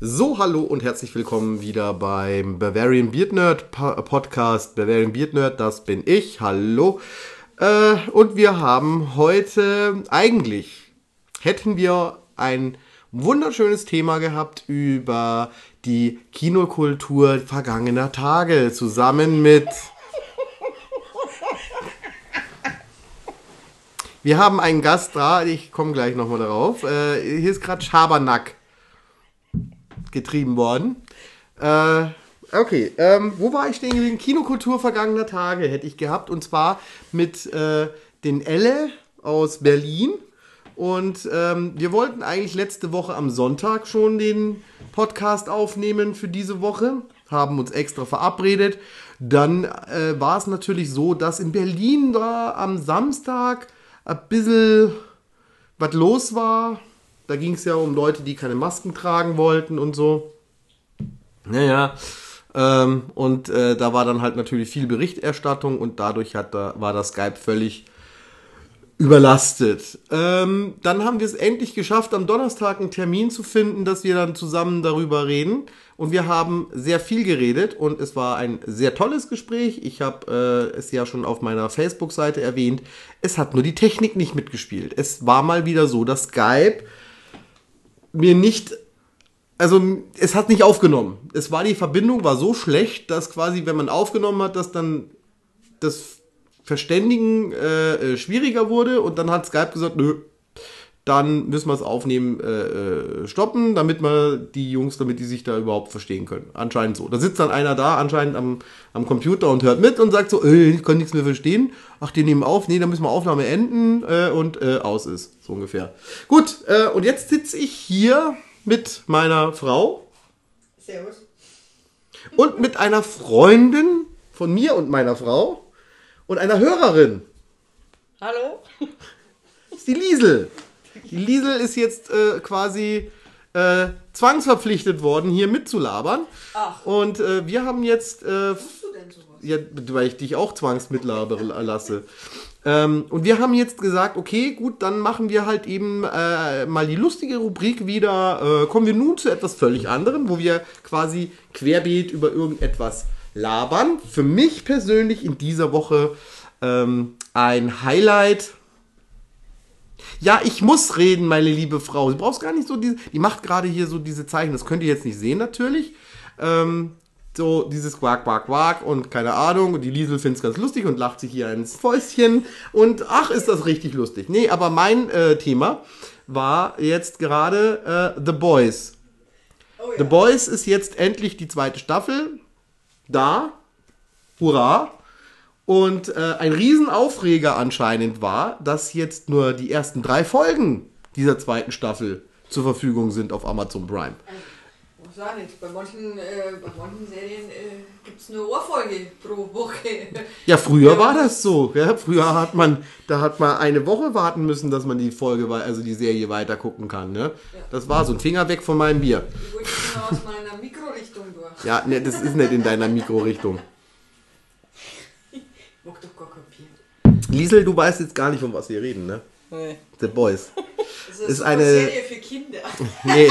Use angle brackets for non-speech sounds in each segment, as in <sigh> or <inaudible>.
So, hallo und herzlich willkommen wieder beim Bavarian Beard Nerd Podcast. Bavarian Beard Nerd, das bin ich. Hallo. Äh, und wir haben heute eigentlich hätten wir ein wunderschönes Thema gehabt über die Kinokultur vergangener Tage zusammen mit Wir haben einen Gast da, ich komme gleich nochmal darauf. Äh, hier ist gerade Schabernack getrieben worden. Äh, okay, ähm, wo war ich stehen geblieben? Kinokultur vergangener Tage hätte ich gehabt und zwar mit äh, den Elle aus Berlin. Und ähm, wir wollten eigentlich letzte Woche am Sonntag schon den Podcast aufnehmen für diese Woche, haben uns extra verabredet. Dann äh, war es natürlich so, dass in Berlin da am Samstag ein bisschen was los war. Da ging es ja um Leute, die keine Masken tragen wollten und so. Naja, ähm, und äh, da war dann halt natürlich viel Berichterstattung und dadurch hat da, war das Skype völlig überlastet. Ähm, dann haben wir es endlich geschafft, am Donnerstag einen Termin zu finden, dass wir dann zusammen darüber reden. Und wir haben sehr viel geredet und es war ein sehr tolles Gespräch. Ich habe äh, es ja schon auf meiner Facebook-Seite erwähnt. Es hat nur die Technik nicht mitgespielt. Es war mal wieder so, dass Skype mir nicht, also es hat nicht aufgenommen. Es war die Verbindung war so schlecht, dass quasi, wenn man aufgenommen hat, dass dann das Verständigen äh, äh, schwieriger wurde und dann hat Skype gesagt, nö, dann müssen wir es aufnehmen, äh, äh, stoppen, damit man die Jungs, damit die sich da überhaupt verstehen können. Anscheinend so. Da sitzt dann einer da, anscheinend am, am Computer und hört mit und sagt so, äh, ich kann nichts mehr verstehen. Ach, die nehmen auf, nee, dann müssen wir Aufnahme enden äh, und äh, aus ist, so ungefähr. Gut, äh, und jetzt sitze ich hier mit meiner Frau. Servus. Und mit einer Freundin von mir und meiner Frau und einer Hörerin. Hallo? Das ist die Liesel. Die Liesel ist jetzt äh, quasi äh, zwangsverpflichtet worden, hier mitzulabern. Ach. Und äh, wir haben jetzt, äh, ja, weil ich dich auch zwangsmitlabern lasse. Ähm, und wir haben jetzt gesagt, okay, gut, dann machen wir halt eben äh, mal die lustige Rubrik wieder. Äh, kommen wir nun zu etwas völlig anderem, wo wir quasi querbeet über irgendetwas labern. Für mich persönlich in dieser Woche ähm, ein Highlight. Ja, ich muss reden, meine liebe Frau. Du brauchst gar nicht so diese. Die macht gerade hier so diese Zeichen. Das könnt ihr jetzt nicht sehen, natürlich. Ähm, so dieses Quack, Quack, Quack und keine Ahnung. Und die Liesel findet es ganz lustig und lacht sich hier ins Fäustchen. Und ach, ist das richtig lustig. Nee, aber mein äh, Thema war jetzt gerade äh, The Boys. Oh ja. The Boys ist jetzt endlich die zweite Staffel. Da. Hurra. Und äh, ein Riesenaufreger anscheinend war, dass jetzt nur die ersten drei Folgen dieser zweiten Staffel zur Verfügung sind auf Amazon Prime. Was sagen jetzt? Bei manchen, äh, bei manchen Serien äh, gibt es eine Ohrfolge pro Woche. Ja, früher Ja, war das- so. Ja, früher hat man, da hat man eine Woche warten müssen, dass man die Folge, also die Serie weiter gucken kann. Ne? Das war so ein Finger weg von meinem Bier. Ich wollte aus meiner Mikrorichtung durch. Ja, ne, das ist nicht in deiner Mikrorichtung. Mag doch gar kein Bier. Liesel, du weißt jetzt gar nicht, von was wir reden, ne? Nee. The Boys. <laughs> Das Ist so eine- Serie für Kinder. <laughs> Nee.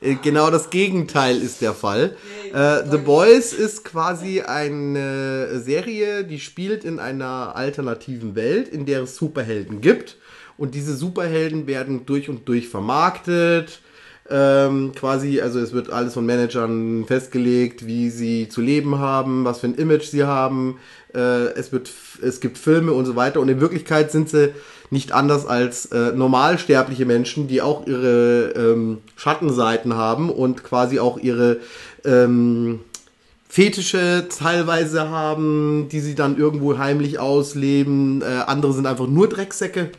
Äh, Genau das Gegenteil ist der Fall. Nee, Äh, The. Boys ist quasi eine Serie, die spielt in einer alternativen Welt, in der es Superhelden gibt. Und diese Superhelden werden durch und durch vermarktet. Ähm, quasi, also es wird alles von Managern festgelegt, wie sie zu leben haben, was für ein Image sie haben. Äh, es, wird, es gibt Filme und so weiter. Und in Wirklichkeit sind sie nicht anders als äh, normalsterbliche Menschen, die auch ihre ähm, Schattenseiten haben und quasi auch ihre ähm, Fetische teilweise haben, die sie dann irgendwo heimlich ausleben. Äh, andere sind einfach nur Drecksäcke.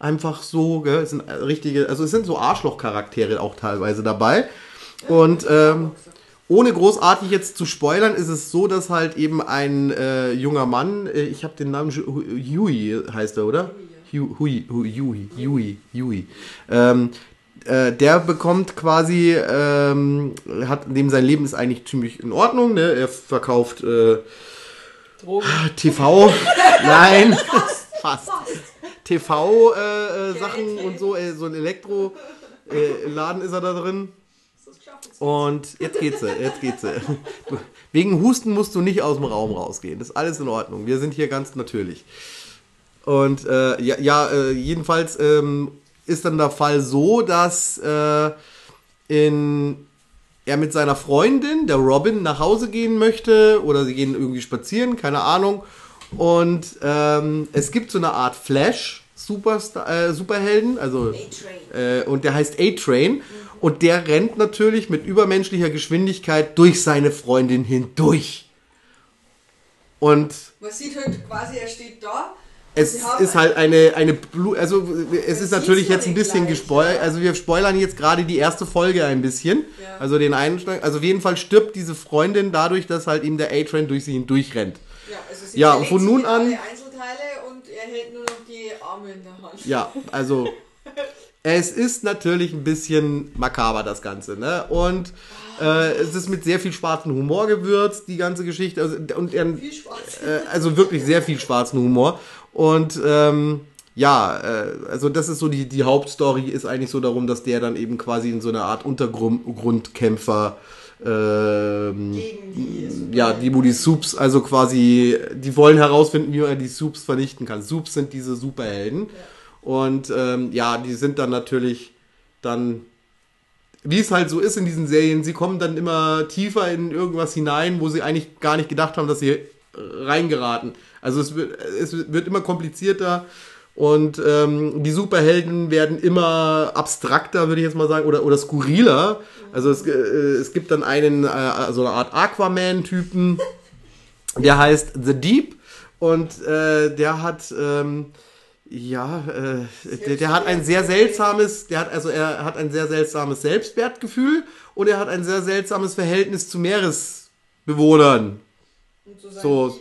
Einfach so, gell? Es sind äh, richtige, also es sind so Arschlochcharaktere auch teilweise dabei. Und ähm, ohne großartig jetzt zu spoilern, ist es so, dass halt eben ein äh, junger Mann, äh, ich habe den Namen, Huey heißt er, oder? Hu- Huey, Huey, Huey, Huey, Huey. Ähm, äh, der bekommt quasi, ähm, hat, dem sein Leben ist eigentlich ziemlich in Ordnung, ne? Er verkauft äh. TV, <laughs> nein, fast. TV-Sachen Geräte. und so, äh, so ein Elektro-Laden ist er da drin. Und jetzt geht's, jetzt geht's. <laughs> Wegen Husten musst du nicht aus dem Raum rausgehen. Das ist alles in Ordnung. Wir sind hier ganz natürlich. Und äh, ja, ja äh, jedenfalls ähm, ist dann der Fall so, dass äh, in, er mit seiner Freundin, der Robin, nach Hause gehen möchte oder sie gehen irgendwie spazieren, keine Ahnung. Und ähm, es gibt so eine Art Flash. Superstar, äh, Superhelden, also A-Train. äh, und der heißt A-Train und der rennt natürlich mit übermenschlicher Geschwindigkeit durch seine Freundin hindurch. Und Man sieht halt quasi, er steht da. es ist halt eine, eine Blu also es ist natürlich jetzt ein bisschen gespoilert, also wir spoilern jetzt gerade die erste Folge ein bisschen, Ja. also den Einschlag, also auf jeden Fall stirbt diese Freundin dadurch, dass halt ihm der A-Train durch sie hindurch rennt. Ja, verlegt von nun an- und er hält nur noch die Arme in der Hand. Ja, also <laughs> es ist natürlich ein bisschen makaber das Ganze, ne? Und äh, es ist mit sehr viel schwarzen Humor gewürzt, die ganze Geschichte. Also, und Spaß. äh, also wirklich sehr viel schwarzen Humor. Und ähm, ja, äh, also das ist so die, die Hauptstory ist eigentlich so darum, dass der dann eben quasi in so eine Art Untergrundkämpfer ähm, Gegen die ja, die, wo die Subs, also quasi, die wollen herausfinden, wie man die Subs vernichten kann. Subs sind diese Superhelden. Und ähm, ja, die sind dann natürlich dann, wie es halt so ist in diesen Serien, sie kommen dann immer tiefer in irgendwas hinein, wo sie eigentlich gar nicht gedacht haben, dass sie reingeraten. Also es wird, es wird immer komplizierter und ähm, die Superhelden werden immer abstrakter, würde ich jetzt mal sagen, oder, oder skurriler. Also es, äh, es gibt dann einen, äh, so eine Art Aquaman-Typen, der heißt The Deep und äh, der hat ähm, ja äh, der, der hat ein sehr seltsames der hat also er hat ein sehr seltsames Selbstwertgefühl und er hat ein sehr seltsames Verhältnis zu Meeresbewohnern Und so, So.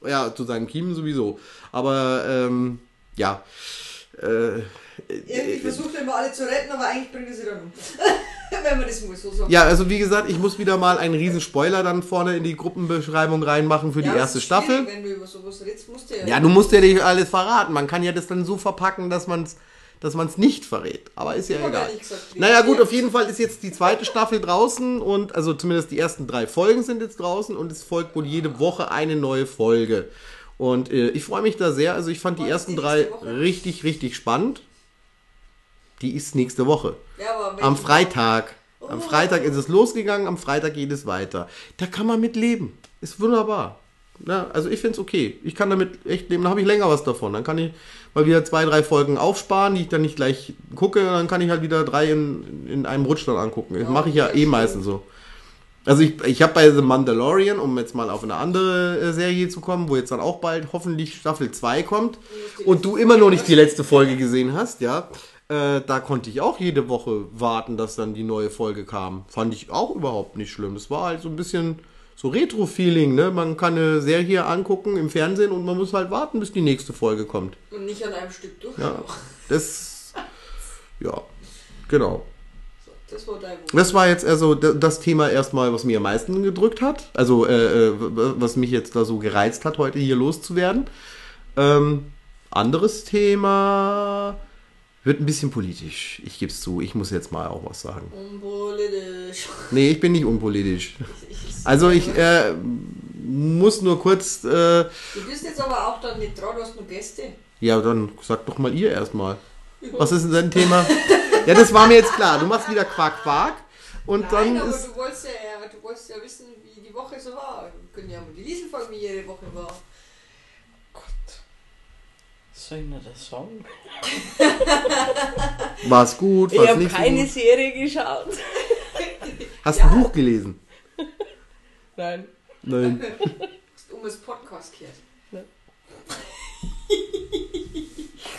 so. ja zu seinen Kiemen sowieso aber ähm, ja äh, Irgendwie versucht er immer alle zu retten, aber eigentlich bringt er sie dann um. <laughs> Wenn man das mal so sagt. ja also wie gesagt ich muss wieder mal einen riesen Spoiler dann vorne in die Gruppenbeschreibung reinmachen für Ja, die erste Staffel Wenn du über sowas redest, musst du ja. Ja, du musst ja nicht alles verraten. Man kann ja das dann so verpacken, dass man es dass man's nicht verrät. Aber ist ja egal. gesagt, Naja, gut, auf jeden Fall ist jetzt die zweite Staffel draußen und also zumindest die ersten drei Folgen sind jetzt draußen und es folgt wohl jede Woche eine neue Folge. Und äh, ich freue mich da sehr. Also ich fand die ersten die drei Woche? richtig, richtig spannend. Die ist nächste Woche. Ja, Am Freitag. Am Oh. Freitag ist es losgegangen, am Freitag geht es weiter. Da kann man mit leben. Ist wunderbar. Ja, also ich finde es okay. Ich kann damit echt leben. Dann habe ich länger was davon. Dann kann ich mal wieder zwei, drei Folgen aufsparen, die ich dann nicht gleich gucke. Dann kann ich halt wieder drei in, in einem Rutsch dann angucken. Das Ja, mache ich ja eh stimmt. meistens so. Also ich, ich habe bei The Mandalorian, um jetzt mal auf eine andere äh, Serie zu kommen, wo jetzt dann auch bald hoffentlich Staffel 2 kommt und du immer noch nicht die letzte Folge gesehen hast, ja, äh, da konnte ich auch jede Woche warten, dass dann die neue Folge kam. Fand ich auch überhaupt nicht schlimm. Das war halt so ein bisschen so Retro-Feeling, ne? Man kann eine Serie angucken im Fernsehen und man muss halt warten, bis die nächste Folge kommt. Und nicht an einem Stück durch. Ja, das, ja, genau. Das war. Das war jetzt also das Thema erstmal, was mir am meisten gedrückt hat. Also, äh, äh, was mich jetzt da so gereizt hat, heute hier loszuwerden. Ähm, anderes Thema wird ein bisschen politisch. Ich gebe es zu, ich muss jetzt mal auch was sagen. Unpolitisch. Nee, ich bin nicht unpolitisch. <laughs> Also, ich äh, muss nur kurz. Äh, Du bist jetzt aber auch dann nicht dran, du hast nur Gäste. ja, dann sag doch mal ihr erstmal. Was ist denn dein Thema? <laughs> Ja, das war mir jetzt klar. Du machst wieder Quark Quark. Und Nein, dann aber ist. du wolltest ja, du wolltest ja wissen, wie die Woche so war. Wir können ja mal die Liesen fragen, wie ihre Woche war. Gott. Soll ich das sagen? <laughs> War's gut, Ich war's habe nicht so keine gut? Serie geschaut. <laughs> Hast Ja. ein Buch gelesen? Nein. Nein. Hast um das Podcast gehört. <laughs>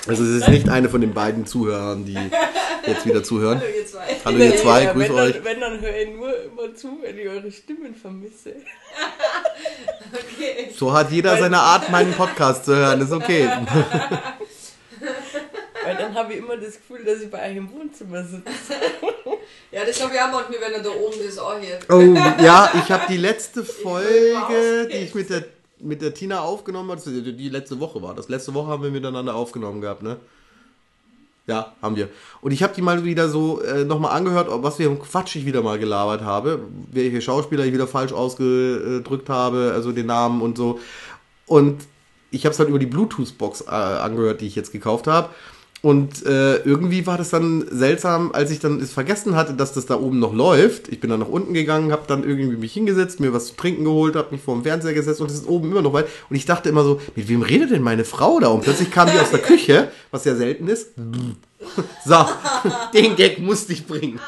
Also es ist nicht eine von den beiden Zuhörern, die jetzt wieder zuhören. Hallo ihr zwei. Hallo ihr zwei, Ja, grüß wenn euch. Dann, wenn, dann höre ich nur immer zu, wenn ich eure Stimmen vermisse. Okay. So hat jeder seine Art, meinen Podcast zu hören. Ist okay. <laughs> Weil dann habe ich immer das Gefühl, dass ich bei euch im Wohnzimmer sitze. <laughs> Ja, das habe ich auch manchmal, wenn er da oben ist, auch hier. Oh, ja, ich habe die letzte Folge, die ich mit der, mit der Tina aufgenommen das- die letzte Woche war das. Letzte Woche haben wir miteinander aufgenommen gehabt, ne? Ja, haben wir. Und ich habe die mal wieder so äh, nochmal angehört, was für ein Quatsch ich wieder mal gelabert habe, welche Schauspieler ich wieder falsch ausgedrückt habe, also den Namen und so. Und ich habe es halt über die Bluetooth-Box äh, angehört, die ich jetzt gekauft habe. Und äh, irgendwie war das dann seltsam, als ich dann es vergessen hatte, dass das da oben noch läuft. Ich bin dann nach unten gegangen, habe dann irgendwie mich hingesetzt, mir was zu trinken geholt, habe mich vor dem Fernseher gesetzt und es ist oben immer noch weit. Und ich dachte immer so, mit wem redet denn meine Frau da? Und plötzlich kam die aus der Küche, was ja selten ist. <laughs> So, den Gag musste ich bringen.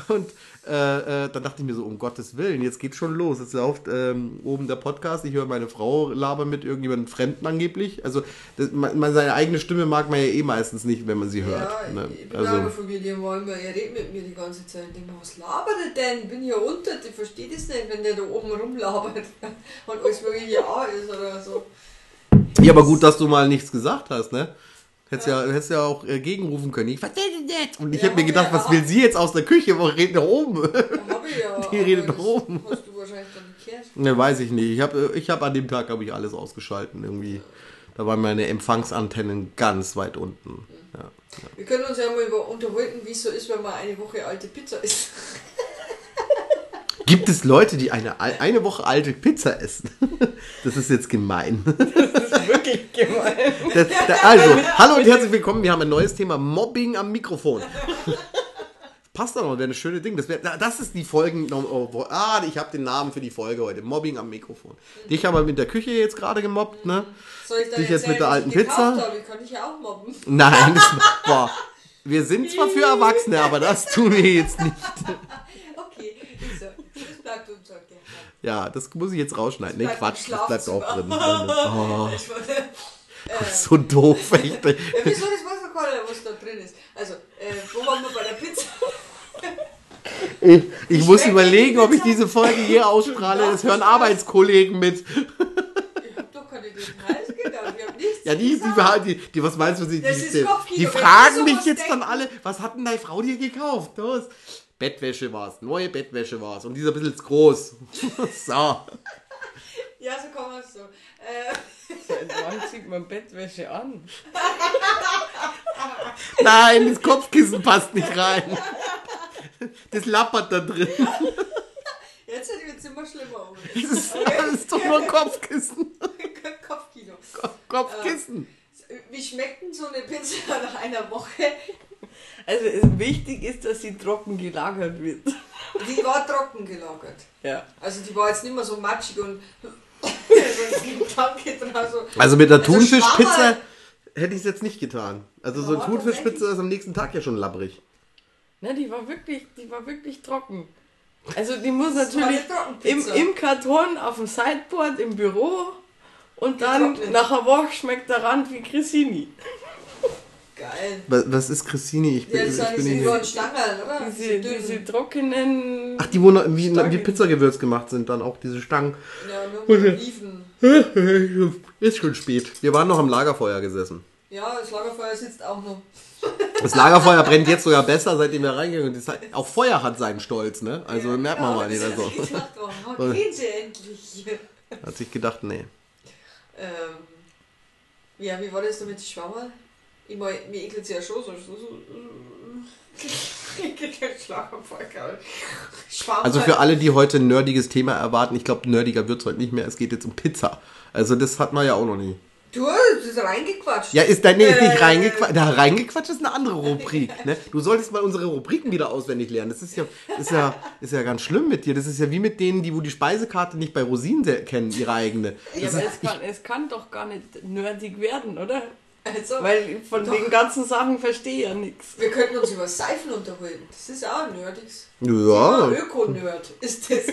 <laughs> Und äh, äh, dann dachte ich mir so, um Gottes Willen, jetzt geht's schon los. Jetzt läuft ähm, oben der Podcast, ich höre meine Frau labern mit irgendjemandem Fremden angeblich. Also das, man, man, seine eigene Stimme mag man ja eh meistens nicht, wenn man sie hört. Ja, ne? ich bin also, von William Wolmer, er redet mit mir die ganze Zeit. Ich denke mir, was labert er denn? Ich bin hier unten, ich verstehe das nicht, wenn der da oben rumlabert <laughs> und alles wirklich ja ist oder so. Ja, aber gut, dass du mal nichts gesagt hast, ne? Hättest ja, hättest ja auch äh, gegenrufen können. Ich verstehe das nicht. Und ich Ja, hätte mir hab gedacht, was will sie jetzt aus der Küche? Wo redet da oben? Hab ja. <laughs> Die redet das oben. Hast du wahrscheinlich dann gehört. ne, weiß ich nicht. Ich habe ich hab an dem Tag habe ich alles ausgeschalten irgendwie. Da waren meine Empfangsantennen ganz weit unten. Ja. Wir können uns ja mal über unterhalten, wie es so ist, wenn man eine Woche alte Pizza isst. <laughs> Gibt es Leute, die eine, eine Woche alte Pizza essen? <laughs> Das ist jetzt gemein. Das ist wirklich gemein. Das, da, also, hallo und herzlich willkommen. Wir haben ein neues Thema: Mobbing am Mikrofon. <laughs> Passt doch noch, wäre ein schönes Ding. Das, wär, das ist die Folgen. Oh, ah, ich habe den Namen für die Folge heute: Mobbing am Mikrofon. Dich haben wir mit der Küche jetzt gerade gemobbt, ne? Soll ich dann Dich jetzt mit der alten ich Pizza? Habe? Ich kann dich ja auch mobben. Nein, das, boah. Wir sind zwar für <laughs> Erwachsene, aber das tun wir jetzt nicht. Okay, so. das bleibt unter Geheim. Ja, das muss ich jetzt rausschneiden. Nee, Quatsch, das bleibt auch drin. Oh, <laughs> Ich wollte- so doof, echt. Ja, <laughs> wieso das Wasserkoller, was da drin ist? Also, äh, wo waren wir bei der Pizza? <laughs> Ich, ich muss überlegen, ob ich diese Folge hier ausstrahle. Das hören Arbeitskollegen mit. Ich hab doch keine Details genannt, wir haben nichts Ja, die, die, die, die, was meinst du, die, die, die, die fragen mich jetzt dann alle, was hat denn deine Frau dir gekauft? Los. Bettwäsche war's, neue Bettwäsche war's und dieser bisschen groß. <laughs> so. Ja, so man es so. Äh, Seit <laughs> wann zieht man Bettwäsche an? Nein, das Kopfkissen passt nicht rein. Das lappert da drin. jetzt wird es immer schlimmer. Owen. Das ist, das ist doch nur ein Kopfkissen. Kopfkino. Kopfkissen. Wie schmeckt denn so eine Pizza nach einer Woche? Also es, wichtig ist, dass sie trocken gelagert wird. Die war trocken gelagert. Ja. Also die war jetzt nicht mehr so matschig und. <laughs> Also mit der Also Thunfischpizza hätte ich es jetzt nicht getan. Also so eine Ja, Thunfischpizza ist am nächsten Tag ja schon labbrig. Ne, die war wirklich, die war wirklich trocken. Also die muss Das natürlich im, im Karton, auf dem Sideboard, im Büro und dann nach einer Woche schmeckt der Rand wie Cressini. Geil. Was, was ist Christine? Ich bin, Ja, das ich sind bin diese nicht. Stangerl, oder? Diese, diese trockenen. Ach, die wo noch, wie, Stangen. wie Pizzagewürz gemacht sind, dann auch diese Stangen. Ja, nur mit Oliven. <laughs> Ist schon spät. Wir waren noch am Lagerfeuer gesessen. Ja, das Lagerfeuer sitzt auch noch. <laughs> Das Lagerfeuer brennt jetzt sogar besser, seitdem wir reingegangen sind. Auch Feuer hat seinen Stolz, ne? Also ja, merkt man ja, mal nicht. ich gedacht, oh, <laughs> gehen sie endlich. Hat sich gedacht, nee. Ähm, ja, wie war das da mit Schwammerl? Ich mein, mir ekelt sie ja schon so. so, so ich. <laughs> Also für alle, die heute ein nerdiges Thema erwarten, ich glaube, nerdiger wird es heute nicht mehr. Es geht jetzt um Pizza. Also das hat man ja auch noch nie. Du, das ist reingequatscht. Ja, ist da nee, ist nicht Äh. reingequatscht. Da reingequatscht ist eine andere Rubrik. Ne? Du solltest mal unsere Rubriken wieder auswendig lernen. Das ist ja, ist ja, ist ja ganz schlimm mit dir. Das ist ja wie mit denen, die wo die Speisekarte nicht bei Rosinen kennen, ihre eigene. Ja, Das aber ist, es kann, es kann doch gar nicht nerdig werden, oder? Also, Weil von Doch. den ganzen Sachen verstehe ich ja nichts. wir könnten uns über Seifen unterhalten. Das ist auch nerdiges. ja, Öko-Nerd ist das. <laughs>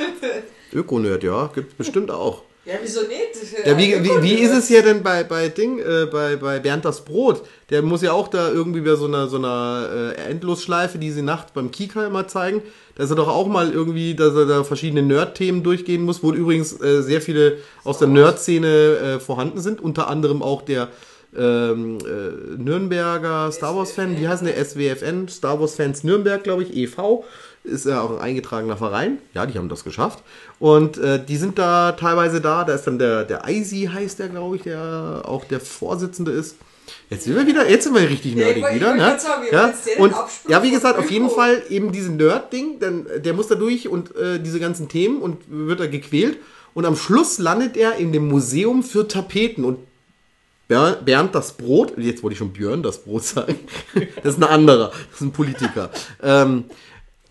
<laughs> Öko-Nerd, ja, gibt's bestimmt auch. Ja, wieso nicht? Ja, wie, wie, wie ist es hier denn bei, bei Ding, äh, bei, bei Bernd das Brot? Der muss ja auch da irgendwie bei so einer, so einer äh, Endlosschleife, die sie nachts beim Kika immer zeigen, da ist er doch auch mal irgendwie, dass er da verschiedene Nerd-Themen durchgehen muss, wo übrigens äh, sehr viele aus der Nerd-Szene äh, vorhanden sind, unter anderem auch der ähm, äh, Nürnberger Star Wars-Fan, wie heißt der? SWFN, Star Wars-Fans Nürnberg, glaube ich, e.V., ist ja auch ein eingetragener Verein. Ja, die haben das geschafft. Und äh, die sind da teilweise da. Da ist dann der, der Eisi, heißt der, glaube ich, der auch der Vorsitzende ist. Jetzt sind wir wieder, jetzt sind wir richtig Ja, ich nerdig wollte- ich wieder, ne? sagen, Ja, und ja, wie gesagt, auf jeden. Fall eben diesen Nerd-Ding, dann, der muss da durch und äh, diese ganzen Themen und wird da gequält. Und am Schluss landet er in dem Museum für Tapeten und Ber- Bernd das Brot, jetzt wollte ich schon Björn das Brot <laughs> sagen, das ist ein anderer, das ist ein Politiker. Ähm,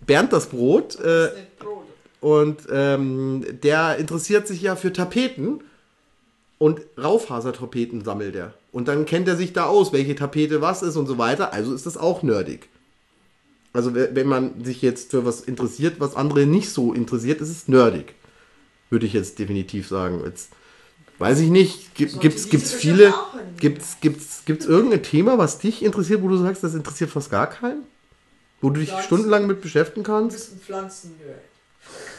Bernd das Brot, äh, und ähm, der interessiert sich ja für Tapeten und Raufasertapeten sammelt er. Und dann kennt er sich da aus, welche Tapete was ist und so weiter. Also ist das auch nerdig. Also we- wenn man sich jetzt für was interessiert, was andere nicht so interessiert, ist es nerdig. Würde ich jetzt definitiv sagen. Jetzt weiß ich nicht, gibt Sollte gibt's viele gibt's gibt's gibt's irgendein Thema, was dich interessiert, wo du sagst, das interessiert fast gar keinen? Wo du dich Pflanzen. stundenlang mit beschäftigen Du kannst? bist ein Pflanzennerd.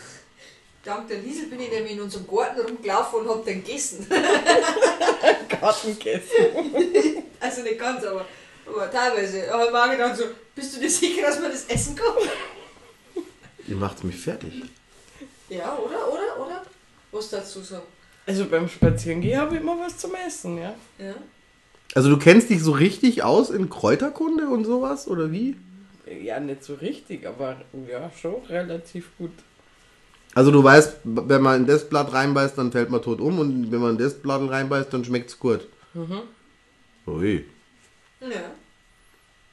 <laughs> Dank der Liesel bin ich nämlich in unserem Garten rumgelaufen und hab den gegessen. <laughs> Gartenkäse. <laughs> Also nicht ganz, aber, aber teilweise. Aber ich auch gedacht so, bist du dir sicher, dass man das essen kann? Ihr macht mich fertig. Ja, oder? Oder? Oder? Was dazu sagen? Also beim Spazierengehen habe ich immer was zum Essen, ja. Ja? Also du kennst dich so richtig aus in Kräuterkunde und sowas, oder wie? Ja, nicht so richtig, aber ja, schon relativ gut. Also du weißt, wenn man in das Blatt reinbeißt, dann fällt man tot um und wenn man in das Blatt reinbeißt, dann schmeckt's gut. Mhm. Ui. Ja.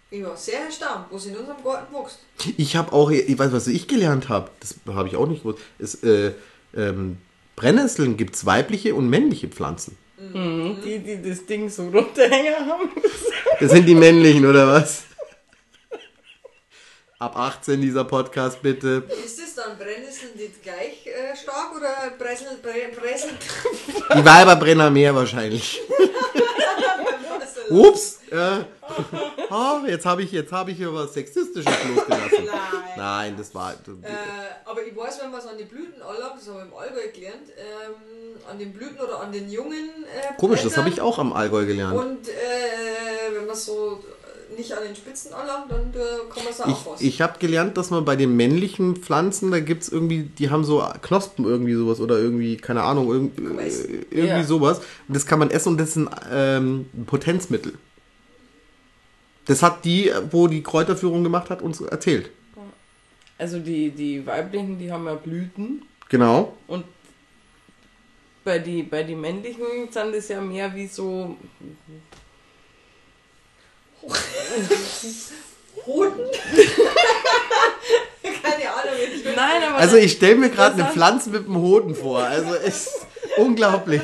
Ich war sehr erstaunt, was in unserem Garten wächst. Ich habe auch, ich weiß, was ich gelernt habe, das habe ich auch nicht gewusst, ist, äh, ähm, Brennnesseln gibt's weibliche und männliche Pflanzen. Mhm. Die, die das Ding so runterhängen haben. Das sind die männlichen, oder was? Ab 18 dieser Podcast, bitte. Ist es dann Brennnesseln die gleich äh, stark oder Bressel, Bre, Bressel? Die Weiberbrenner mehr wahrscheinlich. <laughs> Ups. Äh, oh, jetzt habe ich, jetzt hab ich hier was Sexistisches losgelassen. Nein. Nein, das war. Äh, aber ich weiß, wenn man es an die Blüten anlagt, das habe ich im Allgäu gelernt, ähm, an den Blüten oder an den jungen äh, Komisch, das habe ich auch am Allgäu gelernt. Und äh, wenn man es so nicht an den Spitzen anlangt, dann äh, man es auch was. Ich, habe gelernt, dass man bei den männlichen Pflanzen, da gibt es irgendwie, die haben so Knospen irgendwie sowas oder irgendwie, keine Ahnung, irgend, äh, irgendwie Ja. sowas. Und das kann man essen und das ist ein ähm, Potenzmittel. Das hat die, wo die Kräuterführung gemacht hat, uns erzählt. Also die, die weiblichen, die haben ja Blüten. Genau. Und bei die, bei die männlichen sind es ja mehr wie so. Hoden? <laughs> Keine Ahnung, Nein, aber. Also ich stelle mir gerade eine Pflanze mit einem Hoden vor. Also ist unglaublich.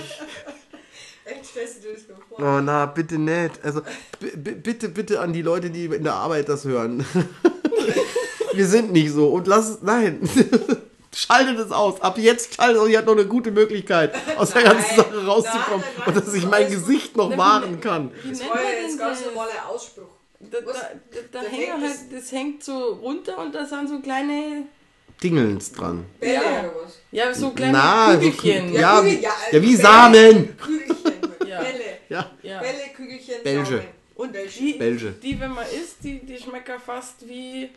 Echt stellst du dir das mal vor? Oh na, bitte nicht. Also bitte, bitte an die Leute, die in der Arbeit das hören. <laughs> Wir sind nicht so. Und lass es, nein. <laughs> Schaltet es aus. Ab jetzt schaltet es aus. Ihr habt noch eine gute Möglichkeit, aus der ganzen Sache rauszukommen. nein, und dass das ich mein. Gesicht noch wahren kann. Wie Das nennt man ja jetzt ganz das? normaler Ausspruch. Da, da, da, da hängt halt, das hängt so runter und da sind so kleine, Dingelns dran. Bälle Ja. oder was? ja, so kleine Na, so Kügelchen. Kü- ja, Kügel- wie- ja, ja, wie Bälle. Samen. Kügelchen. <laughs> Ja. Bälle. Ja, ja. Bälle, Kügelchen, Belge. Samen. Und Belge. die, Belge. die, wenn man isst, die, die schmecken fast wie,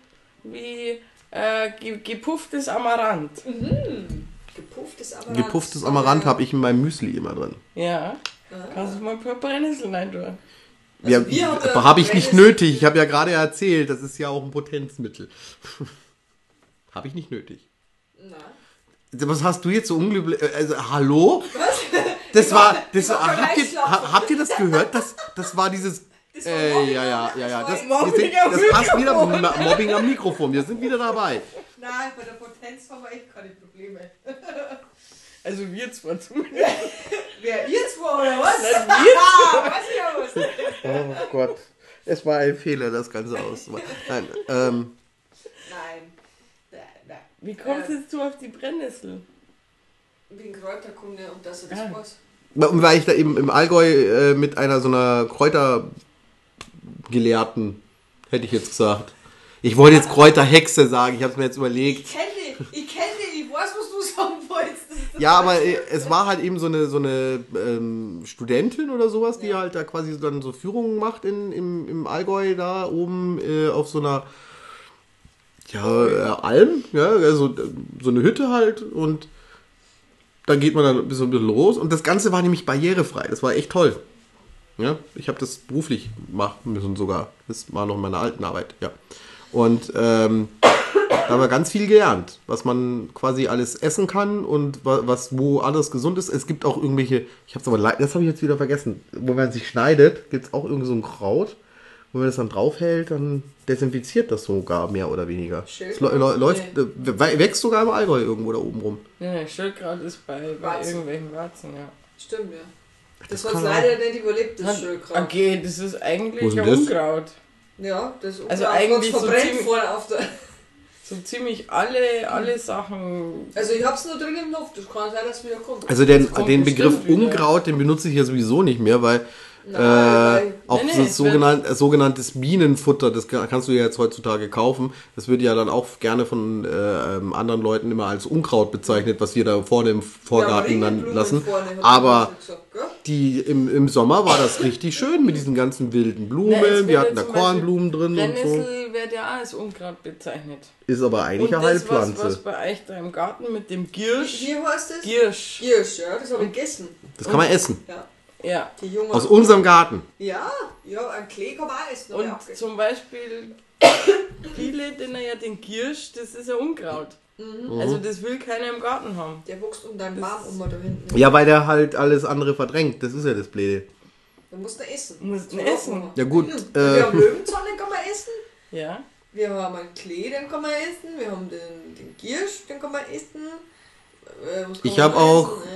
wie äh, ge- gepufftes Amaranth. Gepufftes Amaranth. gepufftes Amaranth habe ich in meinem Müsli immer drin. Ja. Kannst du mal ein paar Brennnesseln reintun. Ja, Also da habe ich nicht nötig. Ich habe ja gerade erzählt, das ist ja auch ein Potenzmittel. <laughs> habe ich nicht nötig. Nein. Was hast du jetzt so unglücklich? Also, hallo? Das war, das Ich hab war, keinen habt ihr, habt ihr das gehört? Das, das war dieses, Das äh, Mobbing ja, ja, ja, ja, das das, wir sind, das passt wieder, Mobbing am Mikrofon, wir sind wieder dabei. <laughs> Nein, bei der Potenz haben wir echt keine Probleme. <laughs> Also wir zwar <laughs> zumindest. Wer ihr zwei oder was? Nein, wir weiß ich ja was. Oh Gott, es war ein Fehler, das Ganze auszumachen. Nein, ähm, Nein. Nein, nein. Wie kommst Äh. jetzt du auf die Brennnessel? Wegen Kräuterkunde und dass er das Ah. und weil ich da eben im Allgäu äh, mit einer so einer Kräutergelehrten, hätte ich jetzt gesagt. Ich wollte jetzt Kräuterhexe sagen, ich habe es mir jetzt überlegt. Ich kenne die, ich kenne die, ich weiß, was du sagen wolltest. Das Ja, aber äh, es war halt eben so eine, so eine ähm, Studentin oder sowas, die Ja. halt da quasi dann so Führungen macht in, im, im Allgäu da oben äh, auf so einer ja, äh, Alm, ja, also äh, so eine Hütte halt und dann geht man dann so ein bisschen los und das Ganze war nämlich barrierefrei, das war echt toll. Ja, ich habe das beruflich machen müssen sogar. Das war noch in meiner alten Arbeit, ja. Und ähm, da haben wir ganz viel gelernt, was man quasi alles essen kann und wa- was wo alles gesund ist. Es gibt auch irgendwelche, ich habe aber leid- das habe ich jetzt wieder vergessen, wo man sich schneidet, gibt es auch irgendwie so ein Kraut. Wenn man das dann draufhält, dann desinfiziert das sogar mehr oder weniger. Schön. Es lä- lä- läuft, äh, we- wächst sogar im Allgäu irgendwo da oben rum. Nee, Schildkraut ist bei, bei Warzen. irgendwelchen Warzen, ja. Stimmt, ja. Das, Das hat kann leider nicht überlebt, das Schildkraut. Okay, das ist eigentlich ein? Unkraut. Ja, das Also Unkraut eigentlich hat's so verbrennt ziemlich- vorne auf der. So ziemlich alle, alle Sachen. Also ich hab's nur drin im Luft, das kann sein, dass es wieder kommt. Also den, den Begriff. Unkraut, den benutze ich ja sowieso nicht mehr, weil Nein, äh, auch Nee, nee, es sogenannte, äh, sogenanntes Bienenfutter, das kann- kannst du ja jetzt heutzutage kaufen. Das wird ja dann auch gerne von äh, ähm, anderen Leuten immer als Unkraut bezeichnet, was wir da vorne im Vorgarten Ja, dann lassen. Aber die im, im Sommer war das richtig schön mit diesen ganzen wilden Blumen. Na, es wir hatten da Kornblumen drin und so. Wird ja auch als Unkraut bezeichnet. Ist aber eigentlich Und eine das, was, was Heilpflanze. bei euch da im Garten mit dem Giersch. Wie heißt das? Giersch. Giersch, ja, das habe ich gegessen. Das kann man essen. Ja, Ja. die Junge. Aus unserem Garten. Ja, ja, ein Klee kann man auch essen. auch Und zum Beispiel viele, denen ja den Giersch, das ist ein Unkraut. Mhm. Also das will keiner im Garten haben. Der wächst um deinen Baum um da hinten. Ja, weil der halt alles andere verdrängt. Das ist ja das Blöde. Du musst ihn essen. Musst ihn So essen. Ja gut, wir. äh, Wir haben Löwenzahn, den kann man essen. Ja. Wir haben einen Klee, den kann man essen. Wir haben den, den Giersch, den kann man essen. Äh, kann Ich man hab noch auch- essen?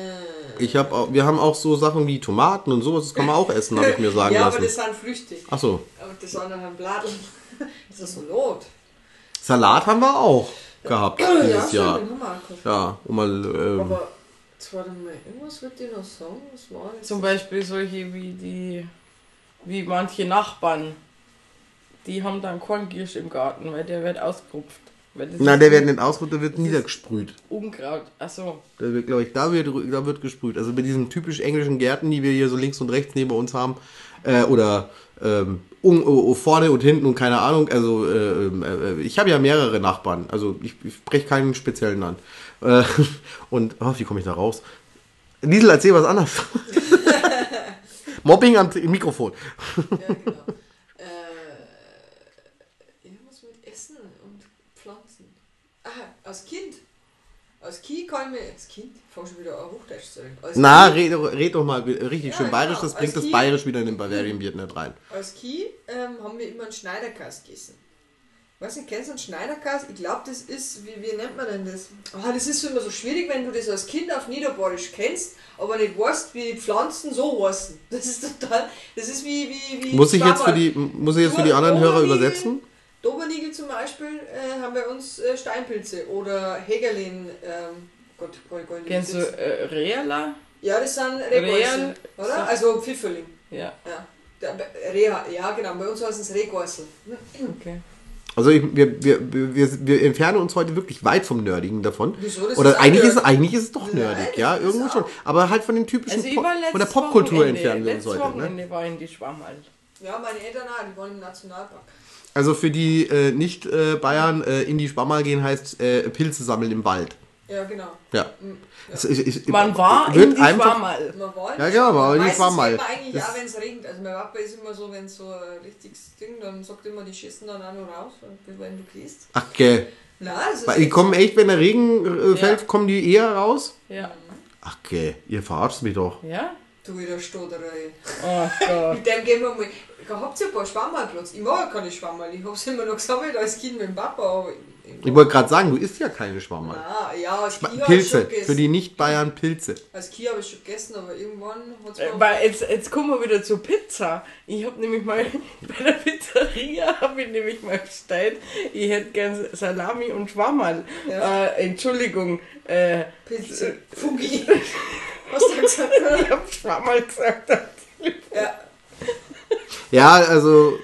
Ich habe auch, wir haben auch so Sachen wie Tomaten und sowas, das kann man auch essen, habe ich mir sagen ja, aber lassen. das sind Früchte. Ach so. Aber das andere haben Bladeln. Das ist so Lot. Salat haben wir auch gehabt ja, dieses stimmt, Jahr. Ja, um mal, ähm, Aber, jetzt warte mal, irgendwas wird dir noch sagen. Was war das? Zum Beispiel solche wie die, wie manche Nachbarn, die haben dann Korngiersch im Garten, weil der wird ausgerupft. Ist der wird nicht ausgerührt, der wird niedergesprüht. Unkraut. Achso. Da wird, glaube ich, da wird, da wird gesprüht. Also bei diesen typisch englischen Gärten, die wir hier so links und rechts neben uns haben, äh, oder ähm, um, oh, vorne und hinten und keine Ahnung. Also äh, äh, ich habe ja mehrere Nachbarn. Also ich, ich spreche keinen speziellen an. Äh, <laughs> und oh, wie komme ich da raus? Liesel, erzähl was anderes. <laughs> Mobbing am Mikrofon. <laughs> Ja, genau. äh, irgendwas mit Essen und Pflanzen. Ah, als Kind. Als Kind kann ich mir. Als Kind? Ich fange schon wieder an Hochdeutsch zu reden. Als Na, red, red doch mal richtig Ja, schön bayerisch. genau. Das bringt Als das bayerisch wieder in den Bavarian Beard nicht rein. als kind ähm, haben wir immer einen Schneiderkast gegessen. Weißt du, kennst du einen Schneiderkast? Ich glaube, das ist, wie, wie nennt man denn das? Ah, das ist immer so schwierig, wenn du das als Kind auf Niederbayerisch kennst, aber nicht weißt, wie die Pflanzen so heißen. Das ist total, das ist wie, wie, wie Muss ich jetzt für die, muss ich jetzt für die anderen Hörer übersetzen? Dobernigel zum Beispiel äh, haben bei uns äh, Steinpilze oder Hegerlin, ähm, Gott, Gott, Gott, Kennst du äh, Reala? Ja, das sind Real- Rehgäusel, oder? so- Also Pfifferling. Ja. Ja. Reha, ja, genau, bei uns heißen es Rehgäusel. Okay. Also ich, wir, wir, wir, wir entfernen uns heute wirklich weit vom Nerdigen davon. Wieso? Das Oder ist eigentlich ist, eigentlich ist es doch nerdig, ja, irgendwo schon. Aber halt von den typischen, Also von der Popkultur entfernen wir uns heute. Ne? War in die Schwammerl. Ja, meine Eltern auch, die wollen im Nationalpark. Also für die äh, Nicht-Bayern äh, in die Schwammerl gehen heißt äh, Pilze sammeln im Wald. Ja, genau. Ja. Es ist- ist- Man war in die einfach- Schwammerl. Man war Ja, genau, man war in die Schwammerl. man eigentlich Das- ja, wenn es regnet. Also mein Papa ist immer so, wenn es so ein richtiges Ding, dann sagt immer, die schießen dann auch noch raus, wenn du gehst. Ach, gell. Nein, das ist Weil Die kommen echt, wenn der Regen äh, fällt, Ja. kommen die eher raus? Ja. Ach, gell. Ihr verarscht mich doch. Ja? Du wieder Stotterei. Oh <laughs> Gott. Mit dem gehen wir mal. Habt ihr ein paar Schwammerplatz? Ich mag keine Schwammerl. Ich hab's immer noch gesammelt als Kind mit dem Papa. Aber Ich wollte gerade sagen, du isst ja keine Schwammerl. Na, ja, als Kind hab ich Pilze. schon gegessen. Für die Nicht-Bayern Pilze. Als Kind habe ich schon gegessen, aber irgendwann hat es Äh, Weil jetzt, jetzt kommen wir wieder zur Pizza. Ich habe nämlich mal <laughs> bei der Pizzeria habe ich nämlich mal bestellt, ich hätte gern Salami und Schwammerl. Ja. Äh, Entschuldigung, äh, Pilze. Fugi. <laughs> Was hast du gesagt? ich habe Schwammerl gesagt. ja. Ja, also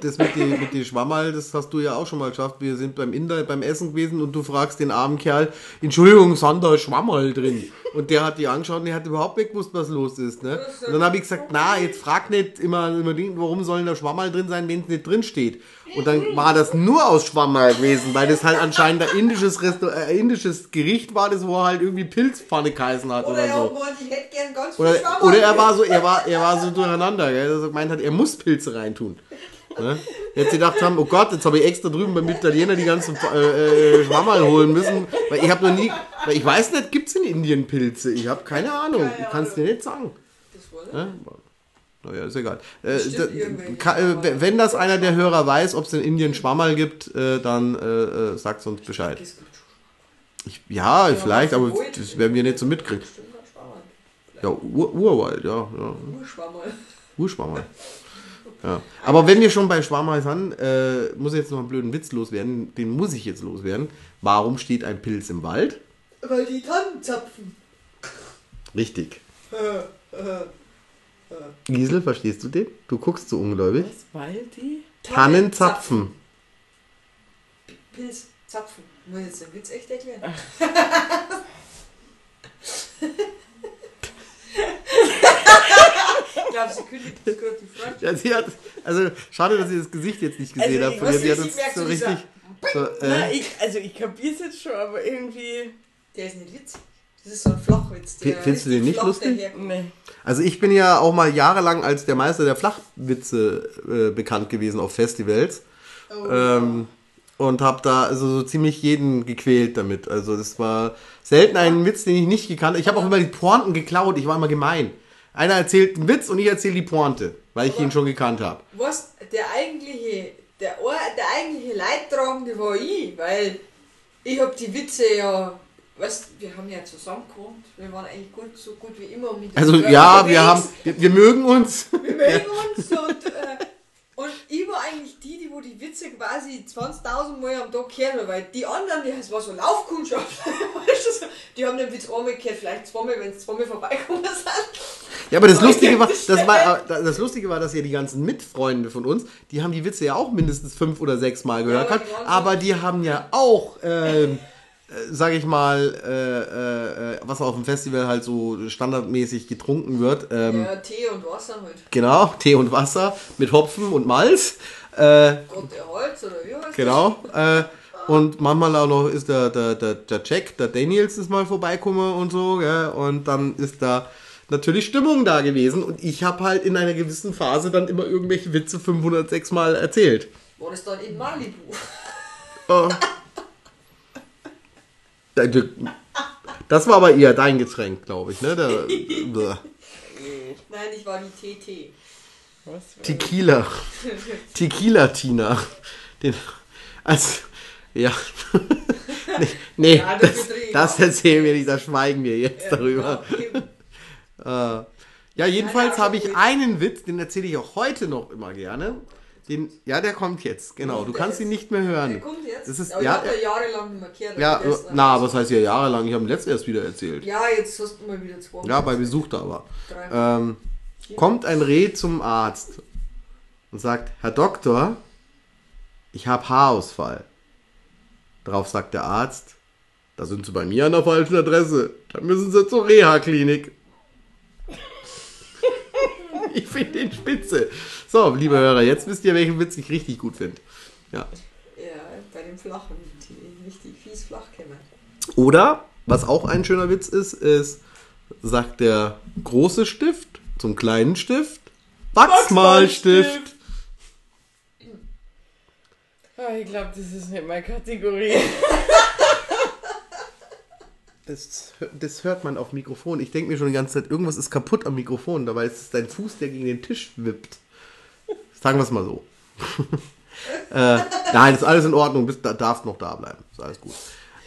das mit den mit die Schwammerl, das hast du ja auch schon mal geschafft. Wir sind beim Inder beim Essen gewesen und du fragst den armen Kerl, Entschuldigung, sind da Schwammerl drin? Und der hat die angeschaut und der hat überhaupt nicht gewusst, was los ist. Ne? Und dann habe ich gesagt, na, jetzt frag nicht immer unbedingt, warum sollen da Schwammerl drin sein, wenn es nicht drin steht. Und dann war das nur aus Schwammerl gewesen, weil das halt anscheinend ein indisches, Resto äh, indisches Gericht war, das wo er halt irgendwie Pilzpfanne geheißen hat Oder oder, er so. hat gemeint, ich hätte gern ganz viel Oder, oder er war so, er war, er war so durcheinander, gell, dass er gemeint hat, er muss Pilze reintun. Ne? Jetzt gedacht haben, oh Gott, jetzt habe ich extra drüben beim Italiener die ganzen äh, äh, Schwammerl holen müssen, weil ich habe noch nie, weil ich weiß nicht, gibt's in Indien Pilze? Ich habe keine Ahnung, Keine ich kann es dir nicht sagen. Das. Ne? Naja, ist egal. Äh, Bestimmt da- irgendwelche ka- äh, wenn das einer der Hörer weiß, ob es in Indien Schwammerl gibt, äh, dann äh, äh, sagt uns Bescheid. Gibt Ich, ja, vielleicht, aber das werden wir nicht so mitkriegen. Ja, Ur Urwald, ja. ja. Nur Schwammerl. Urschwammerl. <laughs> Ja. Aber wenn wir schon bei Schwammerl sind, äh, muss ich jetzt noch einen blöden Witz loswerden. Den muss ich jetzt loswerden. Warum steht ein Pilz im Wald? Weil die Tannen zapfen. Richtig. Gisel, verstehst du den? Du guckst so ungläubig. Was, weil die? Tannenzapfen. Pilz zapfen. Muss ich jetzt den Witz echt erklären? <laughs> ich glaube, sie kündigt <laughs> Ja, sie hat, also schade, dass ihr das Gesicht jetzt nicht gesehen Also, ich muss Sie hat uns so richtig. So, Na, äh, ich, also ich kapier's jetzt schon, aber irgendwie. Der ist nicht witzig. Das ist so ein Flachwitz. Findest du den nicht lustig? Nee. also ich bin ja auch mal jahrelang als der Meister der Flachwitze äh, bekannt gewesen auf Festivals. Oh, Ähm, und habe da also so ziemlich jeden gequält damit. Also das war selten ein Witz, den ich nicht gekannt habe. Ich habe auch immer die Pointen geklaut. Ich war immer gemein. Einer erzählt einen Witz und ich erzähle die Pointe, weil ich ihn schon gekannt habe. Was der eigentliche, der, der eigentliche Leidtragende war ich, weil ich hab die Witze ja, weißt wir haben ja zusammen gewohnt, wir waren eigentlich gut, so gut wie immer mit Also ja, unterwegs. wir haben, wir, wir mögen uns. wir mögen uns und, äh, und ich war eigentlich die, die wo die Witze quasi 20.000 Mal am Tag gehört habe, weil die anderen, die, es war so Laufkundschaft, <laughs> die haben den Witz einmal gehört, vielleicht zweimal, wenn es zweimal vorbeikommen sind. Ja, aber das Lustige war, das war, das Lustige war, dass ja die ganzen Mitfreunde von uns, die haben die Witze ja auch mindestens fünf oder sechs Mal gehört, aber die so- aber die haben ja auch, ähm, äh, sag ich mal, äh, äh, was auf dem Festival halt so standardmäßig getrunken wird. Ähm, Ja, Tee und Wasser halt. Genau, <laughs> Tee und Wasser mit Hopfen und Malz. Äh, Gott der Holz oder wie heißt genau. Äh, und manchmal auch noch ist der, der, der, der Jack, der Daniels ist mal vorbeikommen und so. Gell? Und dann ist da natürlich Stimmung da gewesen. Und ich habe halt in einer gewissen Phase dann immer irgendwelche Witze 506 Mal erzählt. War das dann in Malibu? Oh. <laughs> Das war aber eher dein Getränk, glaube ich, ne? Der, <laughs> Nein, ich war die TT. Was? Tequila. Tequila Tina. Den, also, ja. <laughs> nee, nee Ja, das das, erzählen wir nicht, da schweigen wir jetzt Ja, darüber. ja. <laughs> Äh, ja, jedenfalls Ja, habe ich einen Witz, den erzähle ich auch heute noch immer gerne. Den, ja, der kommt jetzt, genau. Du Der kannst ihn ist- nicht mehr hören. Der kommt jetzt. Das ist, aber ja, ich habe ja jahrelang gehört. ja, aber ist na, was heißt ja jahrelang? Ich habe ihn letztes erst wieder erzählt. Ja, jetzt hast du mal wieder zwei. Ja, bei Besuch da. Drei. Ähm, kommt ein Reh zum Arzt und sagt, Herr Doktor, ich habe Haarausfall. Darauf sagt der Arzt, da sind Sie bei mir an der falschen Adresse. Da müssen Sie zur Reha-Klinik. <laughs> ich finde den spitze. So, liebe Hörer, jetzt wisst ihr, welchen Witz ich richtig gut finde. Ja. Ja, bei dem Flachen, die richtig fies flach kämen. Oder, was auch ein schöner Witz ist, ist, sagt der große Stift zum kleinen Stift, Wachsmalstift. Ah, ich glaube, das ist nicht meine Kategorie. Das, das hört man auf Mikrofon. Ich denke mir schon die ganze Zeit, irgendwas ist kaputt am Mikrofon. Dabei ist es dein Fuß, der gegen den Tisch wippt. Sagen wir es mal so. <laughs> äh, nein, ist alles in Ordnung. Bist, da, darfst noch da bleiben. Ist alles gut.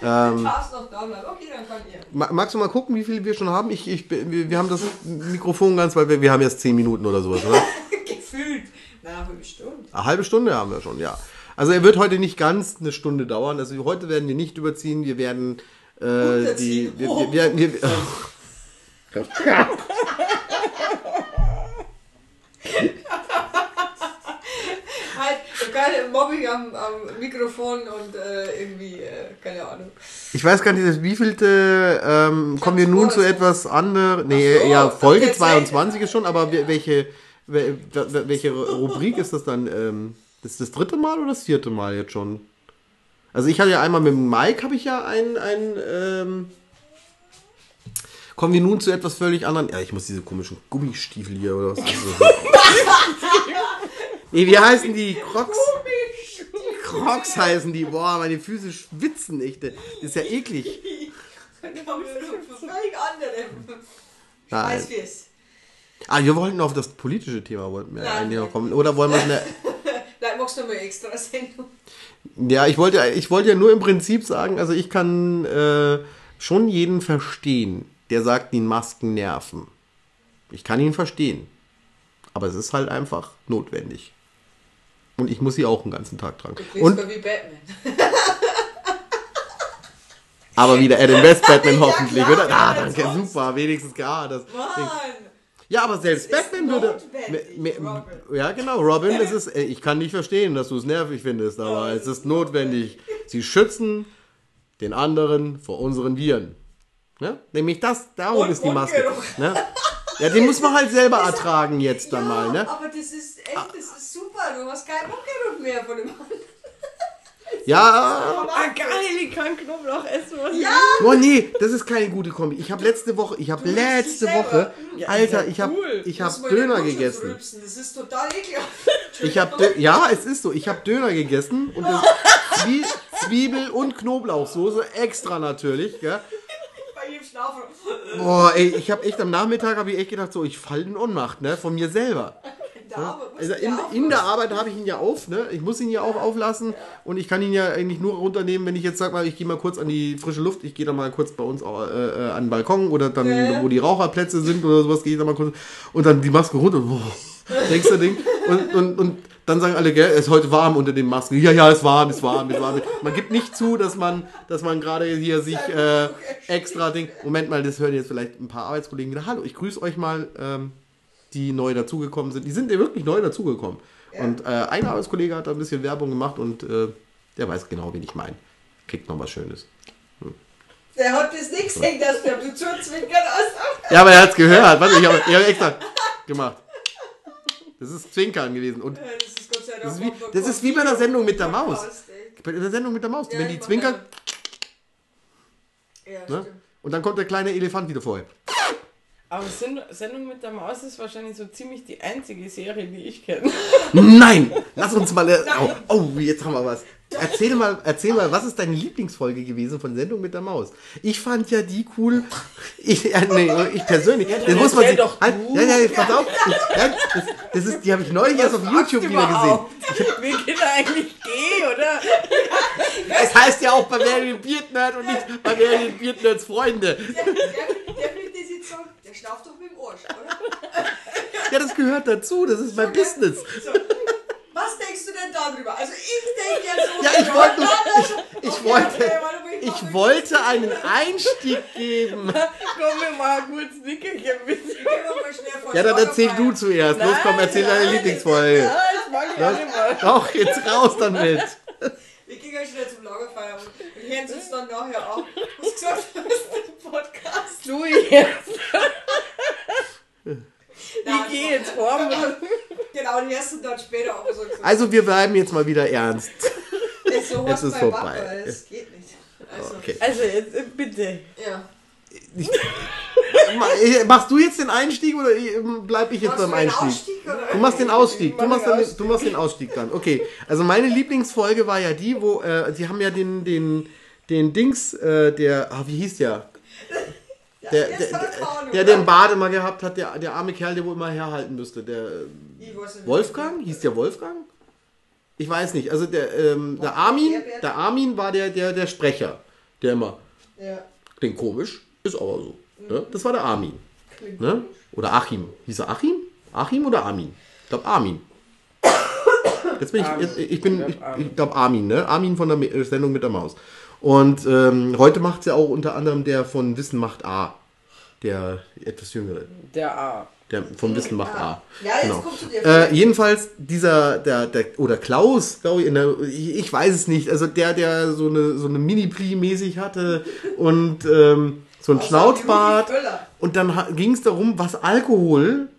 Ähm, Darfst noch da bleiben. Okay, dann kann ihr. ma- magst du mal gucken, wie viel wir schon haben? Ich, ich, wir, wir haben das Mikrofon ganz, weil wir, wir haben jetzt 10 Minuten oder sowas, oder? <laughs> Gefühlt. Na, eine Stunde. Eine halbe Stunde haben wir schon, ja. Also er wird heute nicht ganz eine Stunde dauern. Also heute werden wir nicht überziehen. Wir werden äh, die. Unterziehen. Wir, wir, wir, wir, <laughs> So geil Mobbing am, am Mikrofon und äh, irgendwie, äh, keine Ahnung. Ich weiß gar nicht, wievielte ähm, kommen wir nun zu etwas anderem. Nee, so, ja, Folge jetzt 22 ist schon, aber we- welche, we- we- welche Rubrik ist das dann? Ähm, das ist das dritte Mal oder das vierte Mal jetzt schon? Also ich hatte ja einmal mit Mike, habe ich ja ein, ein ähm, kommen wir nun zu etwas völlig anderem. Ja, ich muss diese komischen Gummistiefel hier oder was? <laughs> <laughs> nee, wie heißen die? Crocs? Crocs heißen die. Boah, meine Füße schwitzen echt. Das ist ja eklig. Nein. Weiß wie es. Ah, wir wollten auf das politische Thema wollten wir Nein. eigentlich noch kommen. Oder wollen wir eine, <laughs> Vielleicht machst du mal extra Sendung. Ja, ich wollte, ich wollte ja nur im Prinzip sagen, also ich kann äh, schon jeden verstehen, der sagt, die Masken nerven. Ich kann ihn verstehen. Aber es ist halt einfach notwendig. Und ich muss sie auch den ganzen Tag tragen. Du Und wie Batman. <laughs> aber wieder Adam West Batman hoffentlich, klar, oder? Ah, danke, sonst? super, wenigstens gar das. Mann! Ja, aber selbst Batman würde. Me- me-. Ja, genau, Robin, <laughs> es ist, äh, ich kann nicht verstehen, dass du es nervig findest, aber es ist notwendig. Sie schützen den anderen vor unseren Viren. Ne? Nämlich das, darum Und ist die Maske. Ne? Ja, den muss man halt selber <laughs> ertragen jetzt dann ja, mal, ne? aber das ist echt, das ist super. Du hast keinen Bockgeruch mehr von dem Mann. <laughs> Ja, Ah, geil, ich kann Knoblauch essen, was Ja! oh nee, das ist keine gute Kombi. Ich habe letzte Woche, ich habe letzte. Woche, Ja, Alter, ich habe cool. ich habe Döner gegessen. Das ist total ekelhaft. <laughs> Ich habe ja, es ist so. Ich habe Döner gegessen und das Zwie Zwiebel und Knoblauchsoße extra natürlich, gell? Bei jedem Schnaufen. Boah, ey, ich habe echt am Nachmittag habe ich echt gedacht, so ich falle in Ohnmacht, ne, von mir selber. Musst Also in, ja in der Arbeit habe ich ihn ja auf, ne? Ich muss ihn ja auch auflassen und ich kann ihn ja eigentlich nur runternehmen, wenn ich jetzt sag mal, ich gehe mal kurz an die frische Luft, ich gehe da mal kurz bei uns äh, äh, an den Balkon oder dann, Ja. wo die Raucherplätze sind oder sowas, gehe ich da mal kurz und dann die Maske runter. Denkst du Ding? Und, und, und dann sagen alle, gell, es ist heute warm unter den Masken. Ja, ja, es ist warm, es ist warm, es ist warm. Man gibt nicht zu, dass man, dass man gerade hier sich äh, extra Ding. Moment mal, das hören jetzt vielleicht ein paar Arbeitskollegen wieder. Hallo, ich grüße euch mal. Ähm, die neu dazugekommen sind. Die sind ja wirklich neu dazugekommen. Und äh, ein Arbeitskollege hat da ein bisschen Werbung gemacht und äh, der weiß genau, wen ich meine. Kriegt noch was Schönes. Der hat das nicht gesehen, dass der zuzwinkern hast. Ja, aber er hat es gehört. Warte, ich habe hab extra gemacht. Das ist Zwinkern gewesen. Und Das ist Gott sei Dank das ist wie, das ist wie bei der Sendung mit der Maus. Bei der Sendung mit der Maus. Ja, Wenn die mach zwinkert, Ja, ne? und dann kommt der kleine Elefant wieder vorher. Aber Send- Sendung mit der Maus ist wahrscheinlich so ziemlich die einzige Serie, die ich kenne. Nein! Lass uns mal. Oh, oh, jetzt haben wir was. Erzähl mal, erzähl mal, was ist deine Lieblingsfolge gewesen von Sendung mit der Maus? Ich fand ja die cool. Ich, äh, nee, ich persönlich. dann das muss man sich. doch halt, du. ja, ja, pass auf. Ich, ja, das, das ist, die habe ich neulich erst auf YouTube wieder gesehen. Wir Kinder eigentlich geh, oder? Es heißt ja auch bei Bavarian Beard Nerd und nicht Bavarian Beard Nerds Freunde. Der, der, der findet das jetzt so, der schnauft doch mit dem Arsch, oder? Ja, das gehört dazu. Das ist mein Business. So. Was denkst du denn darüber? Also ich denke ja so. Ja, ich wollte ich- ich Okay, wollte- okay, warte mal, Ich wollte einen Einstieg geben. <laughs> Komm mir mal kurz Nickerchen. Ich mal vor Ja, dann erzähl du zuerst. Los, komm, erzähl deine nein, Lieblingsfolge. Ja, das mag ich auch nicht mehr. Doch, jetzt raus damit. <laughs> Wir gehen ganz schnell zum Lagerfeuer und hören uns dann nachher an. Was gesagt hast im Podcast. Du jetzt. <laughs> <laughs> Ich gehe jetzt vor. <laughs> Genau, den hörst du dann später auch so gesagt. Also, wir bleiben jetzt mal wieder ernst. <laughs> Ist so es ist vorbei. Papa, das geht nicht. Also, Okay. Also jetzt äh, bitte. ja. Äh, Machst du jetzt den Einstieg oder äh, bleib ich jetzt Machst beim Einstieg? Ausstieg, oder? Du machst den Ausstieg. Du Ich mach machst, den dann, Ausstieg. du machst den Ausstieg dann. Okay. Also meine Lieblingsfolge war ja die, wo äh, sie haben ja den den den Dings äh, der ah, wie hieß der? Der, der, er der, den Bade mal gehabt hat, der, der arme Kerl, der wohl immer herhalten müsste. Der. Wolfgang? Hieß der Wolfgang? Ich weiß nicht. Also der, ähm, der Armin, der Armin war der, der, der Sprecher. Der immer, Ja. klingt komisch, ist aber so. Ne? Das war der Armin. Ne? Oder Achim. Hieß er Achim? Achim oder Armin? Ich glaube Armin. Jetzt bin ich, Armin. jetzt, ich bin, Ich ich, glaub, Armin. ich glaube Armin, ne? Armin von der Sendung mit der Maus. Und ähm, heute macht es ja auch unter anderem der von Wissen macht A. Der etwas jüngere. Der A. Der vom Wissen macht A. Ja, jetzt genau. kommst du dir Äh, jedenfalls dieser, der, der, oder Klaus, glaube ich, in der, ich, ich weiß es nicht, also der, der so eine, so eine Mini-Pli mäßig hatte <laughs> und ähm, so ein Schnauzbart. Und dann ging es darum, was Alkohol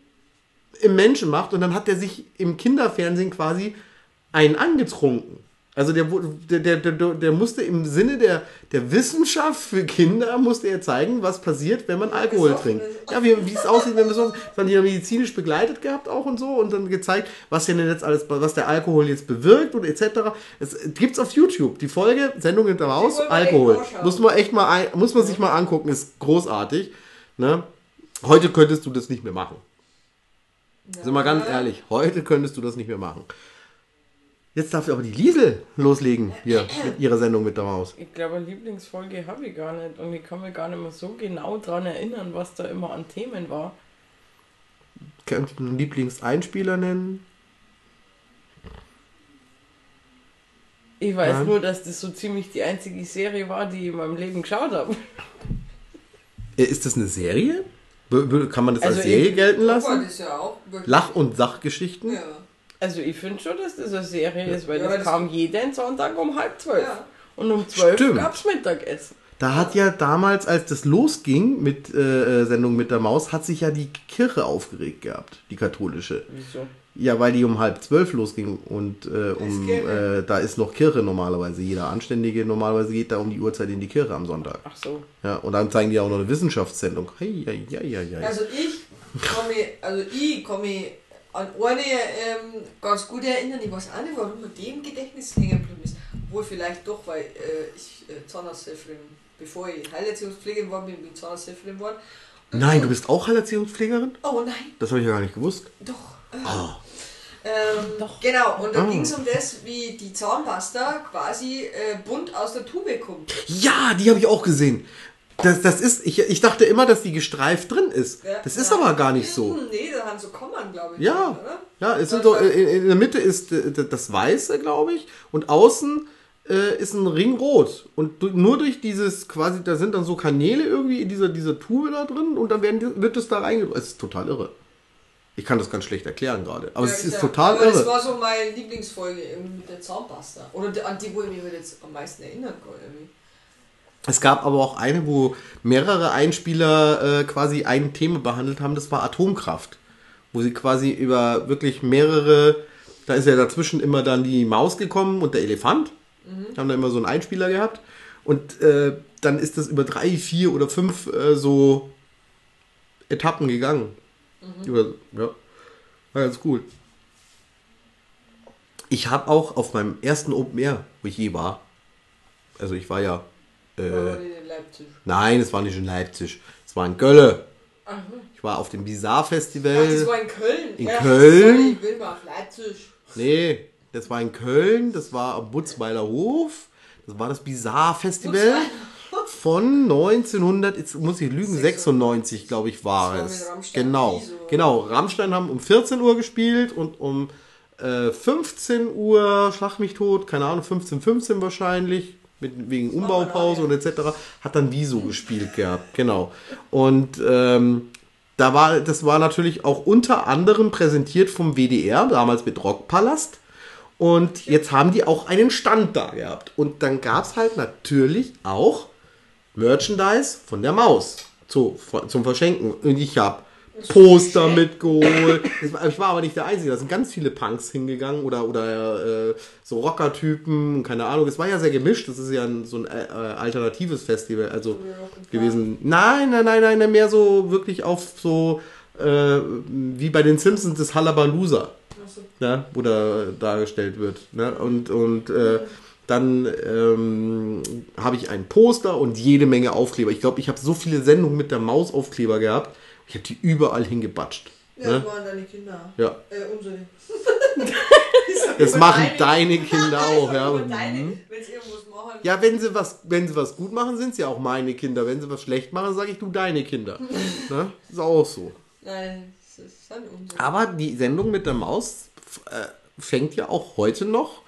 im Menschen macht. Und dann hat er sich im Kinderfernsehen quasi einen angetrunken. Also der, der, der, der, musste im Sinne der, der Wissenschaft für Kinder, musste er zeigen, was passiert, wenn man Alkohol trinkt. ist. Ja, wie, wie es aussieht, wenn wir so, das haben die ja medizinisch begleitet gehabt auch und so und dann gezeigt, was denn jetzt alles, was der Alkohol jetzt bewirkt und etc. Es gibt's auf YouTube. Die Folge, Sendung hinter echt Alkohol. Muss man echt mal, ein, muss man sich mal angucken, ist großartig. Ne? Heute könntest du das nicht mehr machen. Sind wir ganz ehrlich, heute könntest du das nicht mehr machen. Jetzt darf aber die Liesel loslegen hier mit ihrer Sendung mit der Maus. Ich glaube, eine Lieblingsfolge habe ich gar nicht und ich kann mich gar nicht mehr so genau dran erinnern, was da immer an Themen war. Kannst du einen Lieblingseinspieler nennen? Ich weiß Nein. nur, dass das so ziemlich die einzige Serie war, die ich in meinem Leben geschaut habe. Äh, Ist das eine Serie? Kann man das Also als Serie gelten lassen? ja auch Lach- und Sachgeschichten? Ja. Also ich finde schon, dass das eine Serie ist, weil Ja, das das- kam jeden Sonntag um halb zwölf. Ja. Und um zwölf gab es Mittagessen. Da hat ja damals, als das losging mit äh, äh, Sendung mit der Maus, hat sich ja die Kirche aufgeregt gehabt, die katholische. Wieso? Ja, weil die um halb zwölf losging und äh, um, äh, da ist noch Kirche normalerweise. Jeder Anständige normalerweise geht da um die Uhrzeit in die Kirche am Sonntag. Ach so. Ja, und dann zeigen die auch noch eine Wissenschaftssendung. Hey, ja, ja, ja, ja. Also ich mich, also ich mich an eine ähm, ganz gut erinnern, ich weiß auch nicht, warum mir die im Gedächtnis hängen geblieben ist. Wohl vielleicht doch, weil äh, ich äh, Zahnarzthelferin, bevor ich Heilerziehungspflegerin war, bin ich Zahnarzthelferin geworden. Nein, du bist auch Heilerziehungspflegerin? Oh nein, Das habe ich ja gar nicht gewusst. doch. Äh, Oh. Ähm, Doch. Genau, und da Ah. ging es um das, wie die Zahnpasta quasi äh, bunt aus der Tube kommt. Ja, die habe ich auch gesehen. Das, das ist, ich, ich dachte immer, dass die gestreift drin ist. Ja. Das ist aber gar nicht so. Hm, Nee, da haben so Kommern, glaube ich. Ja, drin, oder? ja, es sind so, in, in der Mitte ist äh, das Weiße, glaube ich, und außen äh, ist ein Ring rot. Und nur durch dieses quasi, da sind dann so Kanäle irgendwie in dieser, dieser Tube da drin und dann werden, wird es da reingedrückt. Es ist total irre. Ich kann das ganz schlecht erklären gerade, aber Ja, es ist ja. total Aber Das irre. war so meine Lieblingsfolge mit der Zahnpasta. Oder an die, wo ich mich jetzt am meisten erinnern kann. Irgendwie. Es gab aber auch eine, wo mehrere Einspieler äh, quasi ein Thema behandelt haben, das war Atomkraft. Wo sie quasi über wirklich mehrere, da ist ja dazwischen immer dann die Maus gekommen und der Elefant. Haben da immer so einen Einspieler gehabt. Und äh, dann ist das über drei, vier oder fünf äh, so Etappen gegangen. Über, ja, war ganz cool. Ich habe auch auf meinem ersten Open Air, wo ich je war, also ich war ja äh, die in Leipzig. Nein, es war nicht in Leipzig. Es war in. Aha. Ich war auf dem Bizarre Ach, das Festival. war in Köln. in ja, Köln? Ich will mal auf Leipzig. Nee, das war in Köln. Das war am Butzweiler Hof. Das war das Bizarre Festival. Von 1900, jetzt muss ich lügen, 96, glaube ich, war war es. Genau, genau. Rammstein haben um 14 Uhr gespielt und um äh, 15 Uhr, schlag mich tot, keine Ahnung, 15, 15 wahrscheinlich, mit, wegen Umbaupause und etc., hat dann Wieso gespielt gehabt, genau. Und ähm, da war, das war natürlich auch unter anderem präsentiert vom WDR, damals mit Rockpalast. Und jetzt haben die auch einen Stand da gehabt. Und dann gab es halt natürlich auch Merchandise von der Maus zu, zum Verschenken. Und ich habe Poster mitgeholt. Ich war aber nicht der Einzige. Da sind ganz viele Punks hingegangen oder, oder äh, so Rockertypen, keine Ahnung. Es war ja sehr gemischt. Das ist ja ein, so ein äh, äh, alternatives Festival also gewesen. Nein, nein, nein, nein, mehr so wirklich auf so äh, wie bei den Simpsons das Hallabalooza Achso. ne, wo da dargestellt wird. Ne? Und, und äh, dann ähm, habe ich ein Poster und jede Menge Aufkleber. Ich glaube, ich habe so viele Sendungen mit der Maus Aufkleber gehabt. Ich habe die überall hingebatscht. Ja, Ne? das waren deine Kinder. Ja. Äh, unsere. <laughs> Das machen deine Kinder auch. Ja. Deine, Mhm. ja, wenn sie, was, wenn sie was gut machen, sind sie auch meine Kinder. Wenn sie was schlecht machen, sage ich du deine Kinder. <laughs> ne? Ist auch so. Nein, das ist dann unsere. Aber die Sendung mit der Maus äh, fängt ja auch heute noch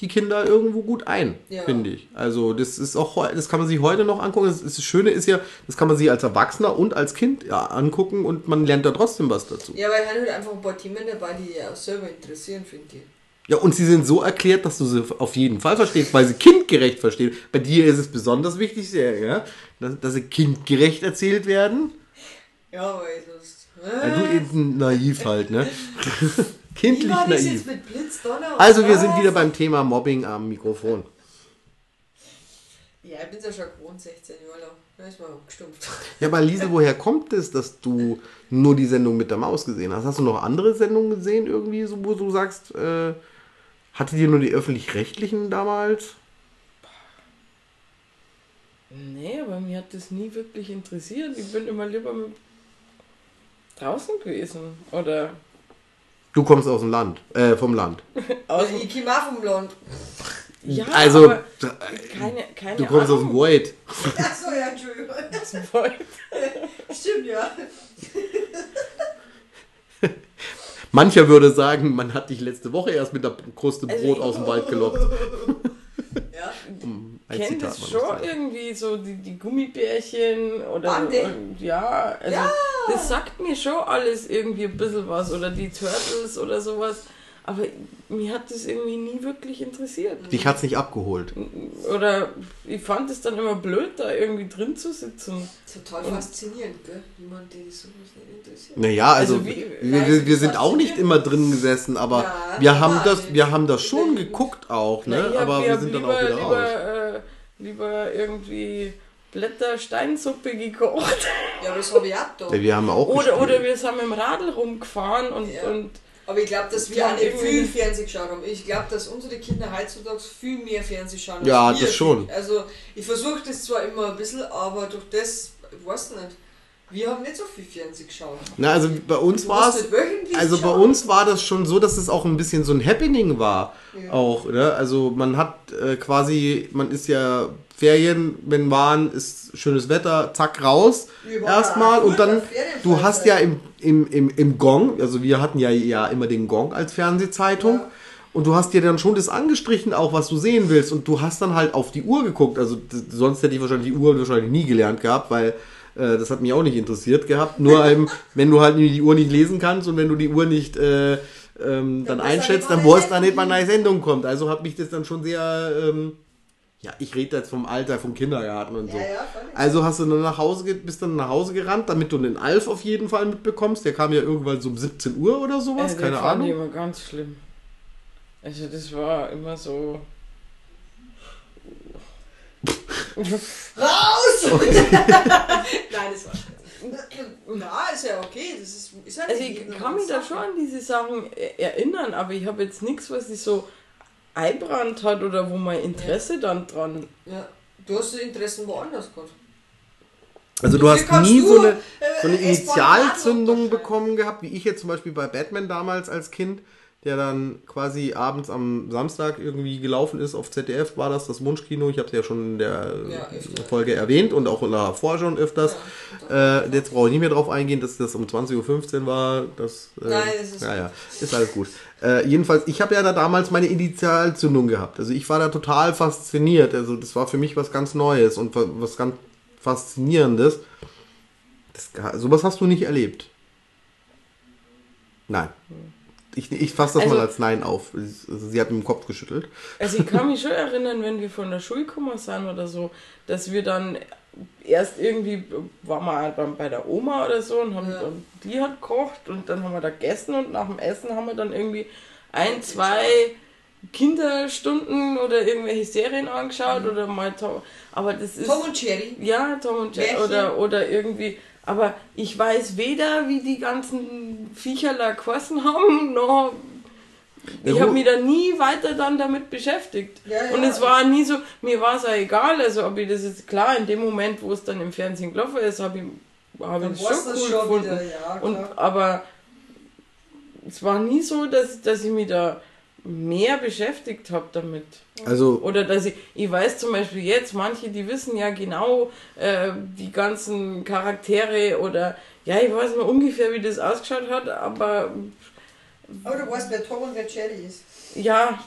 die Kinder irgendwo gut ein, Ja. finde ich. Also das ist auch, das kann man sich heute noch angucken. Das, ist- das Schöne ist ja, das kann man sich als Erwachsener und als Kind ja, angucken und man lernt da trotzdem was dazu. Ja, weil halt einfach ein paar Themen dabei, die ja auch selber interessieren, finde ich. Ja, und sie sind so erklärt, dass du sie auf jeden Fall verstehst, weil sie kindgerecht verstehen. Bei dir ist es besonders wichtig, sehr, ja, dass, dass sie kindgerecht erzählt werden. Ja, weil sonst. Ja, du eben naiv halt, ne? <laughs> Wie Kindlich war das naiv. jetzt mit Blitz, Also wir sind wieder beim Thema Mobbing am Mikrofon. Ja, ich bin ja schon gewohnt, 16 Jahre lang. Da ist man gestumpft. Ja, aber Liesel, woher kommt es, dass du nur die Sendung mit der Maus gesehen hast? Hast du noch andere Sendungen gesehen, irgendwie, so, wo du sagst, äh, hatte dir nur die öffentlich-rechtlichen damals? Nee, aber mir hat das nie wirklich interessiert. Ich bin immer lieber mit draußen gewesen. Oder Du kommst aus dem Land, äh, vom Land. <laughs> aus komme auch vom Land. Ja, also, aber keine, keine du kommst aus dem Ahnung. Void. Achso, ja, Entschuldigung. <laughs> aus dem Void. <laughs> Stimmt, ja. Mancher würde sagen, man hat dich letzte Woche erst mit der Kruste Also Brot aus dem Wald gelockt. Ja, Zitat es mal schon sagen. irgendwie so die, die Gummibärchen oder Bande. und, ja, also Ja. das sagt mir schon alles irgendwie ein bisschen was oder die Turtles oder sowas, aber mir hat das irgendwie nie wirklich interessiert. Dich hat's nicht abgeholt. Oder ich fand es dann immer blöd, da irgendwie drin zu sitzen. total faszinierend, gell? Jemand, der sowas nicht interessiert. Naja, also, Also wie- wir, wir, wir sind auch nicht immer drin gesessen, aber Ja, wir, haben das, wir haben das schon geguckt auch, ne? hab- aber wir sind dann lieber, auch wieder raus. lieber, äh, lieber irgendwie Blättersteinsuppe gekocht. Ja, das habe ich auch da. Ja, wir haben auch Oder, gespielt. oder wir sind mit dem Radl rumgefahren und, Ja. und Aber ich glaube, dass wir Ja, auch nicht irgendwie- viel Fernsehen geschaut haben. Ich glaube, dass unsere Kinder heutzutage viel mehr Fernsehen schauen. Ja, als wir. das schon. Also, ich versuche das zwar immer ein bisschen, aber durch das, ich weiß nicht, wir haben nicht so viel Fernsehen geschaut. Na, also bei uns war es. Also bei schauen. uns war das schon so, dass es auch ein bisschen so ein Happening war. Ja. Auch, ne? Also man hat äh, quasi, man ist ja Ferien, wenn waren, ist schönes Wetter, zack, raus. Erstmal und dann, du hast ja im, im, im, im Gong, also wir hatten ja, ja immer den Gong als Fernsehzeitung. Ja. Und du hast dir dann schon das angestrichen, auch was du sehen willst. Und du hast dann halt auf die Uhr geguckt. Also sonst hätte ich wahrscheinlich die Uhr wahrscheinlich nie gelernt gehabt, weil äh, das hat mich auch nicht interessiert gehabt. Nur <laughs> eben, wenn du halt die Uhr nicht lesen kannst und wenn du die Uhr nicht äh, ähm, dann weißt du einschätzt, dann weißt du eine nicht, wann eine Sendung Sendung kommt. Also hat mich das dann schon sehr, ähm, ja, ich rede jetzt vom Alter, vom Kindergarten und so. Ja, ja. Also hast du dann nach Hause, bist dann nach Hause gerannt, damit du den Alf auf jeden Fall mitbekommst. Der kam ja irgendwann so um 17 Uhr oder sowas, äh, keine fand ich Ahnung. immer ganz schlimm. Also das war immer so. <laughs> Raus! <laughs> Nein, das war Na, ist ja okay. Das ist, ist halt Also ich kann mich da schon an diese Sachen e- erinnern, aber ich habe jetzt nichts, was sich so einbrannt hat oder wo mein Interesse dann dran. Ja. Du hast die Interessen woanders gehabt. Also du hast nie du, so eine, äh, so eine S-Bahn Initialzündung bekommen gehabt, wie ich jetzt zum Beispiel bei Batman damals als Kind, der dann quasi abends am Samstag irgendwie gelaufen ist auf ZDF, war das das Wunschkino. Ich habe es ja schon in der Ja. Folge erwähnt und auch davor schon öfters. Äh, jetzt brauche ich nicht mehr drauf eingehen, dass das um 20.15 Uhr war. Das, äh, Nein, das ist ja, ja, ist alles gut. Äh, jedenfalls, ich habe ja da damals meine Initialzündung gehabt. Also ich war da total fasziniert. Also das war für mich was ganz Neues und wa- was ganz Faszinierendes. Das, sowas hast du nicht erlebt. Nein. Ich, ich fasse das Also- mal als Nein auf. Sie hat mit dem Kopf geschüttelt. Also ich kann mich schon erinnern, wenn wir von der Schule gekommen sind oder so, dass wir dann erst irgendwie, waren wir halt dann bei der Oma oder so und, haben, Ja. und die hat gekocht und dann haben wir da gegessen und nach dem Essen haben wir dann irgendwie ein, zwei Kinderstunden oder irgendwelche Serien angeschaut oder mal Tom, aber das ist Tom und Jerry. ja Tom und Jerry oder oder irgendwie aber ich weiß weder wie die ganzen Viecher da geheißen haben noch Ja, ich habe mich da nie weiter dann damit beschäftigt. Ja, ja. Und es war nie so, mir war es auch egal, also ob ich das jetzt klar in dem Moment, wo es dann im Fernsehen gelaufen ist, habe ich, hab Dann ich schon cool schon gefunden. wieder, ja, und, aber es war nie so, dass, dass ich mich da mehr beschäftigt habe damit. Also Oder dass ich, ich weiß zum Beispiel jetzt, manche, die wissen ja genau äh, die ganzen Charaktere oder ja, ich weiß mal ungefähr, wie das ausgeschaut hat, aber Aber du weißt, wer Tom und wer Jerry ist. ja,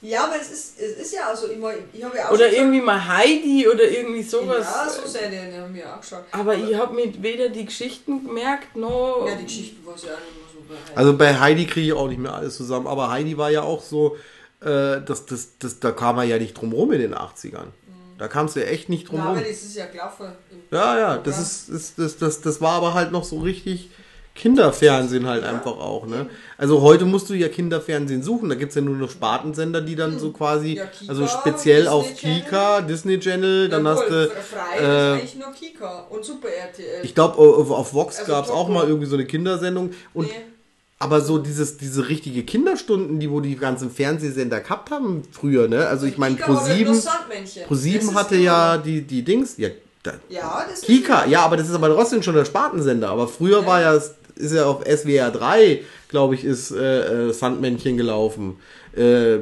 Ja, aber es ist, es ist ja auch so immer, ich habe ja auch Oder schon irgendwie mal Heidi oder irgendwie sowas. Ja, so Serien haben wir auch geschaut. Aber ich habe mir weder die Geschichten gemerkt, noch. Ja, die Geschichten war ja auch nicht mehr so Also bei Heidi kriege ich auch nicht mehr alles zusammen, aber Heidi war ja auch so, äh, das, das, das, da kam er ja nicht drum rum in den 80ern. Da kam es ja echt nicht drum Na, rum. aber das ist ja gelaufen. Ja, ja, das ist, ist das, das, das war aber halt noch so richtig Kinderfernsehen halt einfach auch, ne? Also heute musst du ja Kinderfernsehen suchen, da gibt es ja nur noch Spartensender, die dann so quasi, Hm. Ja, Kika, also speziell Disney auf Channel. Kika, Disney Channel, dann Jawohl, hast du, Frei ist äh, eigentlich nur Kika und Super RTL. ich glaube auf, auf Vox Also gab es auch mal irgendwie so eine Kindersendung und Nee. Aber so dieses, diese richtige Kinderstunden, die wo die ganzen Fernsehsender gehabt haben früher, ne? Also ich meine Kika war halt nur Pro7, Sandmännchen. Das Pro7 ist hatte ja die, die Dings, ja, da, Ja, das Kika, ja, aber das ist aber trotzdem schon der Spartensender. Aber früher war ja, ist ja auf SWR 3, glaube ich, ist äh, äh, Sandmännchen gelaufen. Äh,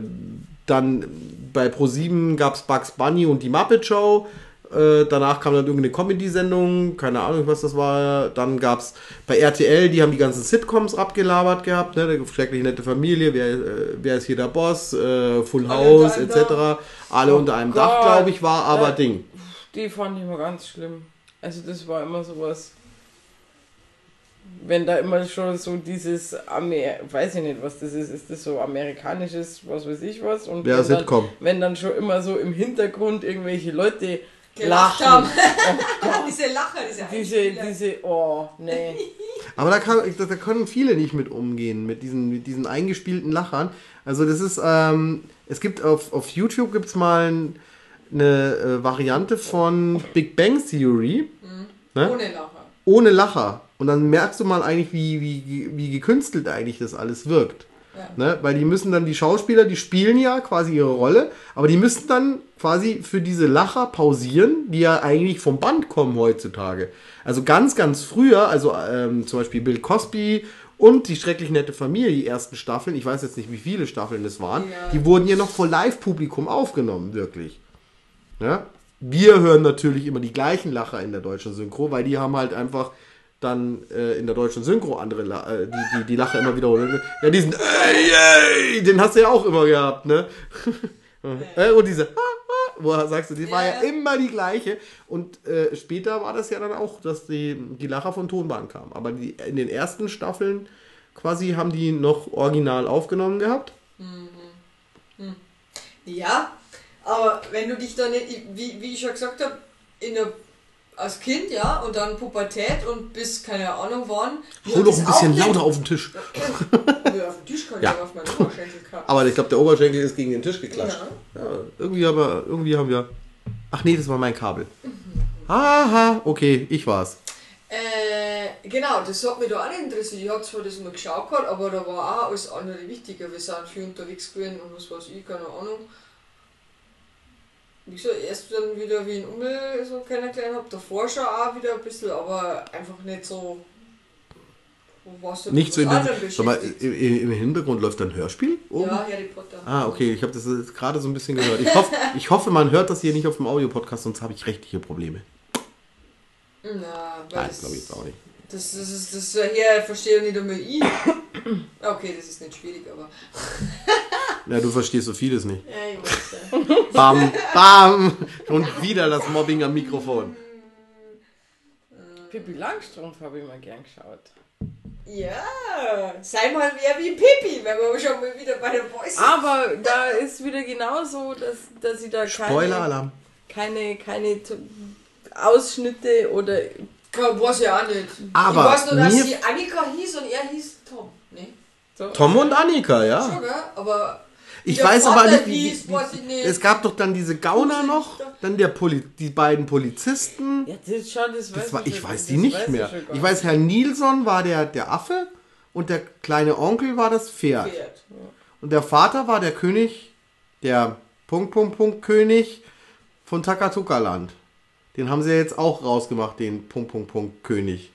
dann bei Pro7 gab es Bugs Bunny und die Muppet Show. Äh, danach kam dann irgendeine Comedy-Sendung, keine Ahnung, was das war. Dann gab es bei RTL, die haben die ganzen Sitcoms abgelabert gehabt, ne? Schrecklich nette Familie, wer, äh, wer ist hier der Boss, äh, Full Alle House, etc. Alle Oh unter einem Gott. Dach, glaube ich, war aber Ja. Ding. Die fand ich immer ganz schlimm. Also das war immer sowas. Wenn da immer schon so dieses Amer weiß ich nicht, was das ist, ist das so amerikanisches, was weiß ich was? Und Ja, wenn dann, Sitcom. wenn dann schon immer so im Hintergrund irgendwelche Leute Gelacht lachen. haben. Oh Gott, <laughs> diese Lacher, diese diese, diese, oh, nee. <laughs> Aber da, kann, da, da können viele nicht mit umgehen, mit diesen, mit diesen eingespielten Lachern. Also das ist, ähm, es gibt auf, auf YouTube gibt es mal ein, eine äh, Variante von Big Bang Theory ne? Ohne Lacher. ohne Lacher. Und dann merkst du mal eigentlich, wie, wie, wie gekünstelt eigentlich das alles wirkt. Ne? Weil die müssen dann, die Schauspieler, die spielen ja quasi ihre Rolle, aber die müssen dann quasi für diese Lacher pausieren, die ja eigentlich vom Band kommen heutzutage. Also ganz, ganz früher, also ähm, zum Beispiel Bill Cosby und die schrecklich nette Familie, die ersten Staffeln, ich weiß jetzt nicht, wie viele Staffeln das waren, Ja. die wurden ja noch vor Live-Publikum aufgenommen, wirklich. Ja? Wir hören natürlich immer die gleichen Lacher in der deutschen Synchro, weil die haben halt einfach dann äh, in der deutschen Synchro andere äh, die, die, die Lacher immer wiederholen. Ja, diesen ey, ey, den hast du ja auch immer gehabt, ne? <laughs> Äh, Und diese wo sagst du, die war ja immer die gleiche. Und äh, später war das ja dann auch, dass die, die Lacher von Tonbahn kamen. Aber die, in den ersten Staffeln quasi haben die noch original aufgenommen gehabt. Ja, aber wenn du dich dann wie, wie ich schon gesagt habe, in der, als Kind, ja, und dann Pubertät und bis, keine Ahnung wann. Hol doch ein bisschen lauter auf den Tisch. Ja, auf den Tisch kann Ja. ich auf meinen Oberschenkel kacken. Aber ich glaube, der Oberschenkel ist gegen den Tisch geklatscht. Ja. Ja, irgendwie, aber, irgendwie haben wir. Ach nee, das war mein Kabel. Aha, okay, ich war's. Äh, genau, das hat mich da auch nicht interessiert. Ich habe zwar das mal geschaut gehabt, aber da war auch alles andere wichtiger. Wir sind viel unterwegs gewesen und was weiß ich, keine Ahnung. Wie gesagt, erst dann wieder wie in Ummel so kennengelernt habe, davor schon auch wieder ein bisschen, aber einfach nicht so. Nicht so in den, Sag mal, im, Hintergrund läuft ein Hörspiel oben? Ja, Harry Potter. Ah, okay, ich habe das jetzt gerade so ein bisschen gehört. Ich hoffe, ich hoffe, man hört das hier nicht auf dem Audiopodcast, sonst habe ich rechtliche Probleme. Na, weil Nein, glaube ich jetzt auch nicht. Das, das ist das hier verstehe nicht einmal ich. <coughs> Okay, das ist nicht schwierig, aber. <laughs> Ja, du verstehst so vieles nicht. Ja, ich weiß ja. <laughs> Bam, bam! Und wieder das Mobbing am Mikrofon. Pippi Langstrumpf habe ich mal gern geschaut. Ja, sei mal wer wie Pippi, wenn wir schon mal wieder bei der Voice sind. Aber da ist wieder genauso, dass, dass ich da keine, Spoiler-Alarm. keine, keine Ausschnitte oder Kann, weiß ich auch nicht. Aber ich weiß nur, dass sie Annika hieß und er hieß Tom. Ne? so. Tom und Annika, ja. Schon, gell? Aber. Ich der weiß aber Vater nicht, wie, hieß, wie, weiß ich nicht. es gab doch dann diese Gauner noch, dann der Poli die beiden Polizisten. Ja, das, schau, das weiß Das war, ich schon- weiß die nicht weiß mehr. schon gar Ich weiß, Herr Nilsson war der, der Affe und der kleine Onkel war das Pferd. Pferd. Und der Vater war der König, der Punkt, Punkt, Punkt König von Takatuka-Land. Den haben sie ja jetzt auch rausgemacht, den Punkt, Punkt, Punkt König.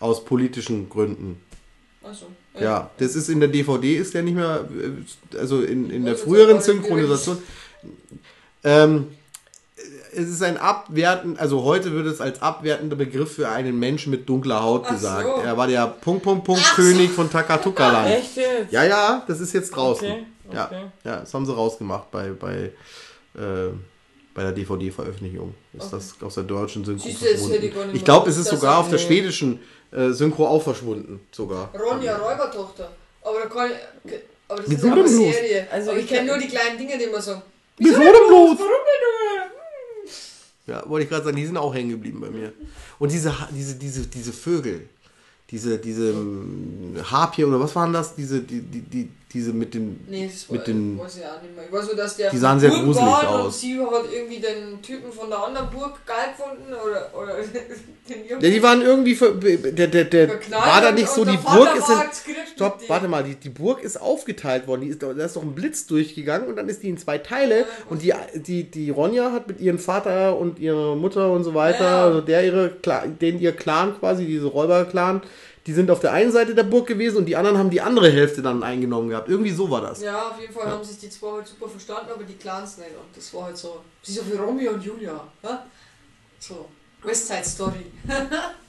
Aus politischen Gründen. Achso. Ja, das ist in der DVD, ist der nicht mehr, äh, also in, in der früheren Synchronisation. Ähm, es ist ein abwertend, also heute würde es als abwertender Begriff für einen Menschen mit dunkler Haut Ach gesagt. so. Er war der Punkt, Punkt, Punkt König von Takatuka-Land. Echt jetzt? Ja, ja, das ist jetzt draußen. Okay, Ja, okay. ja, das haben sie rausgemacht bei, bei, äh, bei der DVD-Veröffentlichung. Ist das aus der deutschen Synchro Siehst du, das hätte ich gar verschwunden. Ich glaube, es ist sogar auf der er- schwedischen äh, Synchro auch verschwunden. Sogar. Ronja Räubertochter. Aber da kann ich, aber das Wieso ist eine bloß? Serie. Also aber ich kenne nur die kleinen Dinge, die immer so. Wieso denn bloß? Warum denn nur? Ja, wollte ich gerade sagen, die sind auch hängen geblieben bei mir. Und diese, Ha- diese, diese, diese Vögel, diese, diese ähm, Harpie oder was waren das? Diese, die, die, die, diese mit den, Nee, das mit war, den, weiß ich auch nicht mehr. Ich weiß nur, dass der Die sahen sehr gruselig war Und aus. sie hat irgendwie den Typen von der anderen Burg geil gefunden oder, oder <laughs> den ja, die waren irgendwie, ver, der, der, der, war da nicht so, die Burg ist in, halt stopp, warte mal, die, die Burg ist aufgeteilt worden, die ist, da ist doch ein Blitz durchgegangen und dann ist die in zwei Teile und die, die, die Ronja hat mit ihrem Vater und ihrer Mutter und so weiter, Ja. also der ihre, den ihr Clan quasi, diese Räuberclan, die sind auf der einen Seite der Burg gewesen und die anderen haben die andere Hälfte dann eingenommen gehabt. Irgendwie so war das. Ja, auf jeden Fall haben sich die zwei halt super verstanden, aber die Clans nicht. Und das war halt so. Sie so wie Romeo und Julia. Ja? So. West Side Story. <laughs>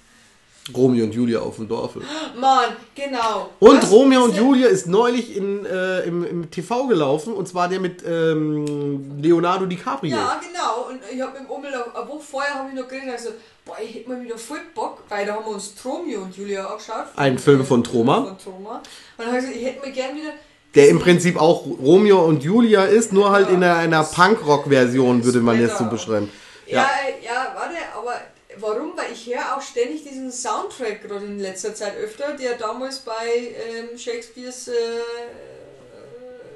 Romeo und Julia auf dem Dorfe. Mann, genau. Und Was? Romeo und Julia ist neulich in, äh, im, im TV gelaufen und zwar der mit ähm, Leonardo DiCaprio. Ja, genau. Und ich habe im Ummel eine Woche vorher habe ich noch geredet, also, boah, ich hätte mal wieder voll Bock, weil da haben wir uns Romeo und Julia angeschaut. Ein Film von Troma. Von Troma. Und dann habe ich gesagt, ich hätte mir gern wieder. Der im Prinzip auch Romeo und Julia ist, nur halt in einer, einer Punkrock-Version, würde man jetzt so beschreiben. Ja, Ja. ja, warte, aber warum? Weil ich höre auch ständig diesen Soundtrack gerade in letzter Zeit öfter, der damals bei ähm, Shakespeares äh,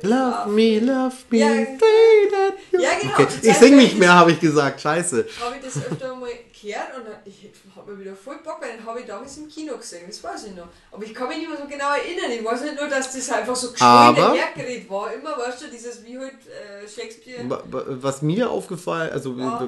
Love me, love me, Ja. Ja, genau. Okay. Ich sing nicht ich mehr, habe ich gesagt. Scheiße. habe ich das öfter mal gehört und ich habe mir wieder voll Bock, weil den habe ich damals im Kino gesehen, das weiß ich noch. Aber ich kann mich nicht mehr so genau erinnern. Ich weiß halt nur, dass das einfach so geschwollen hergeredet war. Immer, weißt du, dieses wie halt äh, Shakespeare. Wa- wa- Was mir aufgefallen, also Ja.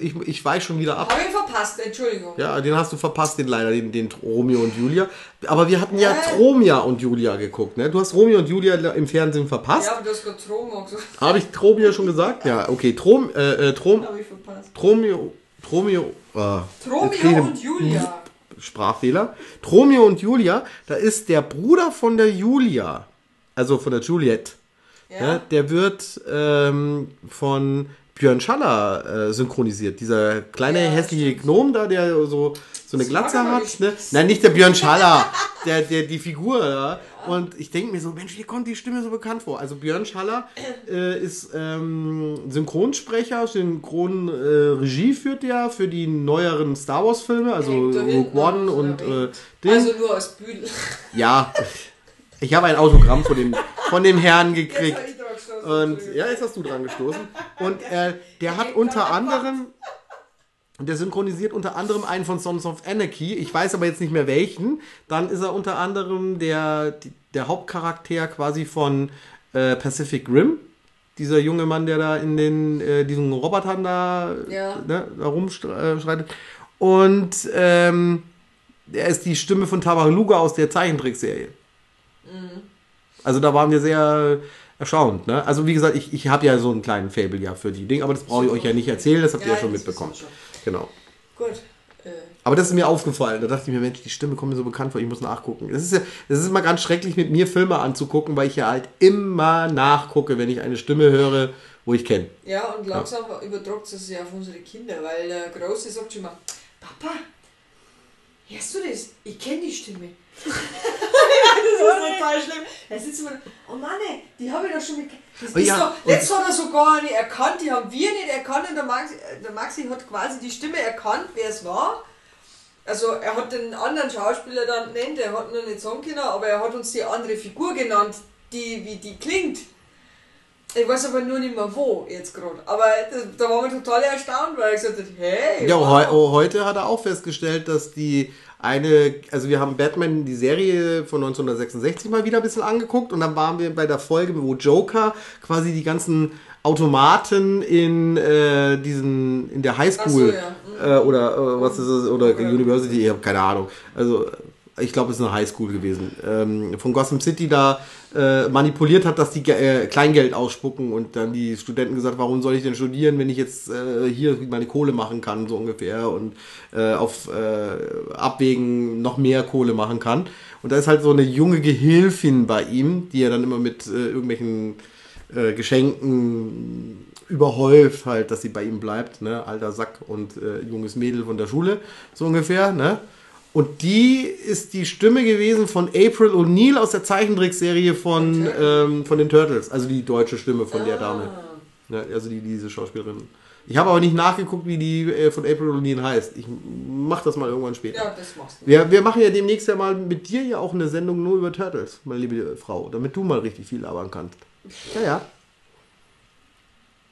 ich, ich weiche schon wieder ab. Habe ich verpasst, Entschuldigung. Ja, den hast du verpasst, den leider, den, den Romeo und Julia. Aber wir hatten ja Äh. Tromia und Julia geguckt, ne? Du hast Romeo und Julia im Fernsehen verpasst. Ja, aber du hast gerade Troma gesagt. Habe ich Tromia schon gesagt? Ja, okay. Trom, äh, äh, Trom, Habe ich verpasst. Tromeo, Tromeo, äh, krieg ich und Julia. Sprachfehler. Tromeo und Julia, da ist der Bruder von der Julia, also von der Juliette. Ja. Ja, der wird ähm, von Björn Schaller äh, synchronisiert. Dieser kleine Ja, hässliche stimmt. Gnom da, der so, so eine Glatze hat. Ne? Nein, nicht der Björn Schaller, der, der, die Figur da. Und ich denke mir so, Mensch, hier kommt die Stimme so bekannt vor. Also Björn Schaller <clears throat> äh, ist ähm, Synchronsprecher, Synchron äh, führt der für die neueren Star Wars Filme, also Rogue One und äh. Ding. Also nur als Büdel. <laughs> ja, ich habe ein Autogramm von dem, von dem Herrn gekriegt. Und ja, jetzt hast du dran gestoßen. Und äh, der hat unter anderem, der synchronisiert unter anderem einen von Sons of Anarchy. Ich weiß aber jetzt nicht mehr welchen. Dann ist er unter anderem der, der Hauptcharakter quasi von äh, Pacific Rim. Dieser junge Mann, der da in den äh, diesen Robotern da, Ja. ne, da rumschreitet. Und ähm, er ist die Stimme von Tabaluga aus der Zeichentrickserie. Also da waren wir sehr erstaunt. Ne? Also wie gesagt, ich, ich habe ja so einen kleinen Fable ja für die Dinge, aber das brauche ich euch ja nicht erzählen, das habt ihr ja schon mitbekommen. wir Genau. Gut. Äh, Aber das ist mir aufgefallen. Da dachte ich mir, Mensch, die Stimme kommt mir so bekannt vor, ich muss nachgucken. Das ist ja, das ist immer ganz schrecklich, mit mir Filme anzugucken, weil ich ja halt immer nachgucke, wenn ich eine Stimme höre, wo ich kenne. ja, und langsam übertragt es ja auf unsere Kinder, weil der Große sagt schon mal, Papa, hörst du das? Ich kenne die Stimme. <laughs> das ist total schlimm. Er sitzt immer, oh Mann, ey, die habe ich doch schon mit. Das Oh ist ja, doch, jetzt hat er sogar nicht erkannt, die haben wir nicht erkannt und der Maxi, der Maxi hat quasi die Stimme erkannt, wer es war. Also er hat den anderen Schauspieler dann nennt, er hat noch nicht sagen können, aber er hat uns die andere Figur genannt, die wie die klingt. Ich weiß aber nur nicht mehr wo jetzt gerade. Aber das, da waren wir total erstaunt, weil er gesagt hat, hey, Ja, wow. oh, heute hat er auch festgestellt, dass die eine, also wir haben Batman, die Serie von 1966 mal wieder ein bisschen angeguckt und dann waren wir bei der Folge, wo Joker quasi die ganzen Automaten in äh, diesen, in der Highschool so, ja. Mhm. äh, oder äh, was ist es, oder University, ich habe keine Ahnung. Also ich glaube, es ist eine Highschool gewesen, ähm, von Gotham City da äh, manipuliert hat, dass die äh, Kleingeld ausspucken und dann die Studenten gesagt, warum soll ich denn studieren, wenn ich jetzt äh, hier meine Kohle machen kann, so ungefähr, und äh, auf äh, Abwägen noch mehr Kohle machen kann. Und da ist halt so eine junge Gehilfin bei ihm, die er dann immer mit äh, irgendwelchen Geschenken überhäuft halt, dass sie bei ihm bleibt, ne, alter Sack und junges Mädel von der Schule, so ungefähr, ne. Und die ist die Stimme gewesen von April O'Neil aus der Zeichentrickserie von, ähm, von den Turtles, also die deutsche Stimme von der Dame. Ne, also die, diese Schauspielerin. Ich habe aber nicht nachgeguckt, wie die äh, von April O'Neil heißt. Ich mach das mal irgendwann später. Ja, das machst du. Wir, wir machen ja demnächst ja mal mit dir ja auch eine Sendung nur über Turtles, meine liebe Frau, damit du mal richtig viel labern kannst. Ja, ja.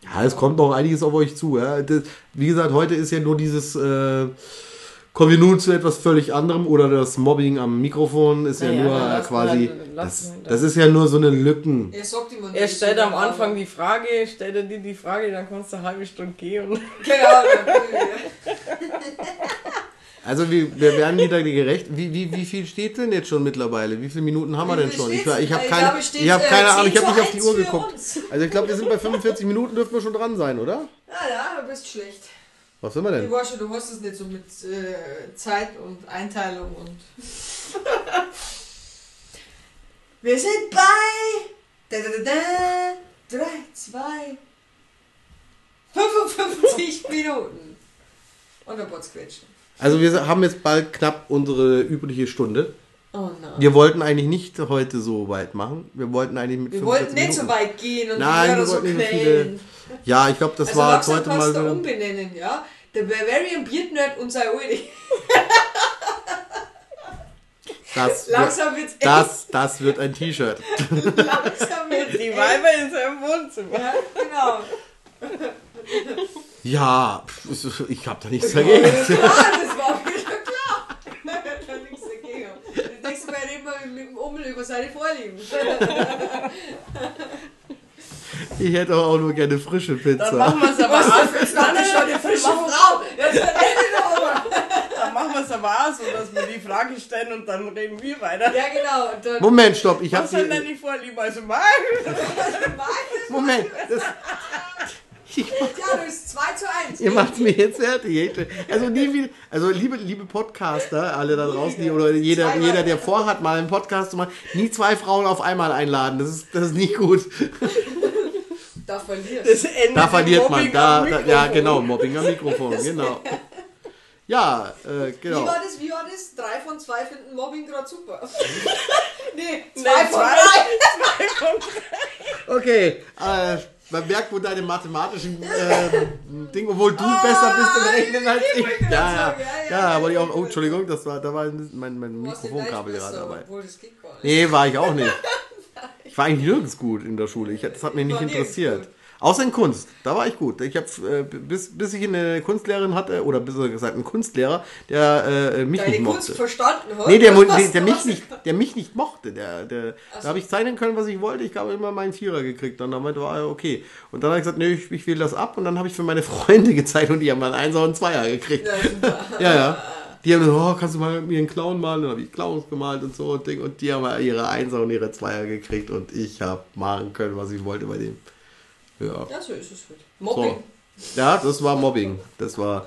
Ja, es kommt noch einiges auf euch zu. Ja. Das, wie gesagt, heute ist ja nur dieses, äh, kommen wir nun zu etwas völlig anderem oder das Mobbing am Mikrofon ist ja, Naja, nur lassen quasi, das, lassen wir das ist ja nur so eine Lücken. Er Er stellt am. Anfang die Frage, stellt er dir die Frage, dann kannst du eine halbe Stunde gehen. Und Genau. Also wir, wir werden wieder gerecht. Wie, wie, wie viel steht denn jetzt schon mittlerweile? Wie viele Minuten haben wir denn schon? Ich, ich habe keine, ich hab äh, keine Ahnung, ich 10 habe nicht auf die 1 Uhr geguckt. Also ich glaube, wir sind bei 45 Minuten, dürfen wir schon dran sein, oder? Ja, ja, du bist schlecht. Was sind wir denn? weiß schon, du hast es nicht so mit äh, Zeit und Einteilung und. <laughs> Wir sind bei. Da, da, da, da, 3, 2, 55 Minuten. Und ein Botsquetschen. Also wir haben jetzt bald knapp unsere übliche Stunde. Oh nein. Wir wollten eigentlich nicht heute so weit machen. Wir wollten eigentlich mit Wir 45 wollten nicht so Minuten. weit gehen und Nein, die wir so so quälen. Ja, ich glaube, das also war heute mal so. umbenennen, ja? Der Bavarian Beard Nerd und sein Oldie. Das, <laughs> wird, Langsam wird's echt. das, das wird ein T-Shirt. Langsam wird's die echt. Weiber in seinem Wohnzimmer. Ja, genau. Ja, ich habe da nichts dagegen. Ja, das war mir schon klar. <laughs> da nichts dagegen. Das nächste Mal reden wir mit dem Ummel über seine Vorlieben. <laughs> Ich hätte auch nur gerne frische Dann machen Pizza. wir es aber für jetzt noch Nein, schon eine frische dann machen- Frau. Ist aber. Dann machen wir es aber auch so, dass wir die Frage stellen und dann reden wir weiter. Ja, genau. Und dann Moment, stopp, ich habe Was sind denn die Vorlieben? Also mein. Moment, das, ich, <laughs> Ja, du bist 2 zu 1. ihr macht mir jetzt fertig. Also nie wieder, also liebe, liebe Podcaster, alle da draußen, die, oder jeder, Zweimal. jeder, der vorhat, mal einen Podcast zu machen, nie zwei Frauen auf einmal einladen. Das ist, das ist nicht gut. Da verlierst Das endet Da verliert man. Da, da, ja, genau, Mobbing am Mikrofon, genau. Ja, äh, Wie genau. war das? Wie war das? Drei von zwei finden Mobbing gerade super. <laughs> <laughs> nee, Nee, zwei von zwei. drei. Zwei von drei. <laughs> Okay, äh, man merkt wohl deine mathematischen äh, Dinge, obwohl du besser bist im Rechnen als ich. ich wollte Ja, ja, ja, ja, ja, aber ich auch, oh. Entschuldigung, das war, da war mein, mein Mikrofonkabel gerade dabei. Nee, war ich auch nicht. Ich war eigentlich nirgends gut in der Schule. Ich, das hat mich nicht interessiert. Außer in Kunst. Da war ich gut. Ich habe äh, bis, bis ich eine Kunstlehrerin hatte, oder besser gesagt einen Kunstlehrer, der äh, mich Deine nicht Kunst mochte. verstanden hat. Nee, der, der, der, mich nicht, der mich nicht mochte. Der, der, Da habe ich zeichnen können, was ich wollte. Ich habe immer meinen Vierer gekriegt. Und dann meinte war er okay. Und dann habe ich gesagt, nee, ich, ich will das ab. Und dann habe ich für meine <laughs> Freunde gezeichnet und die haben einen Einser und einen Zweier gekriegt. Ja, <laughs> ja. <laughs> Die haben gesagt, oh, kannst du mal mit mir einen Clown malen? Dann habe ich Clowns gemalt und so und Ding. Und die haben ihre Einser und ihre Zweier gekriegt. Und ich habe machen können, was ich wollte bei dem. Ja. So ist es halt. Mobbing. Ja, das war Mobbing. Das war,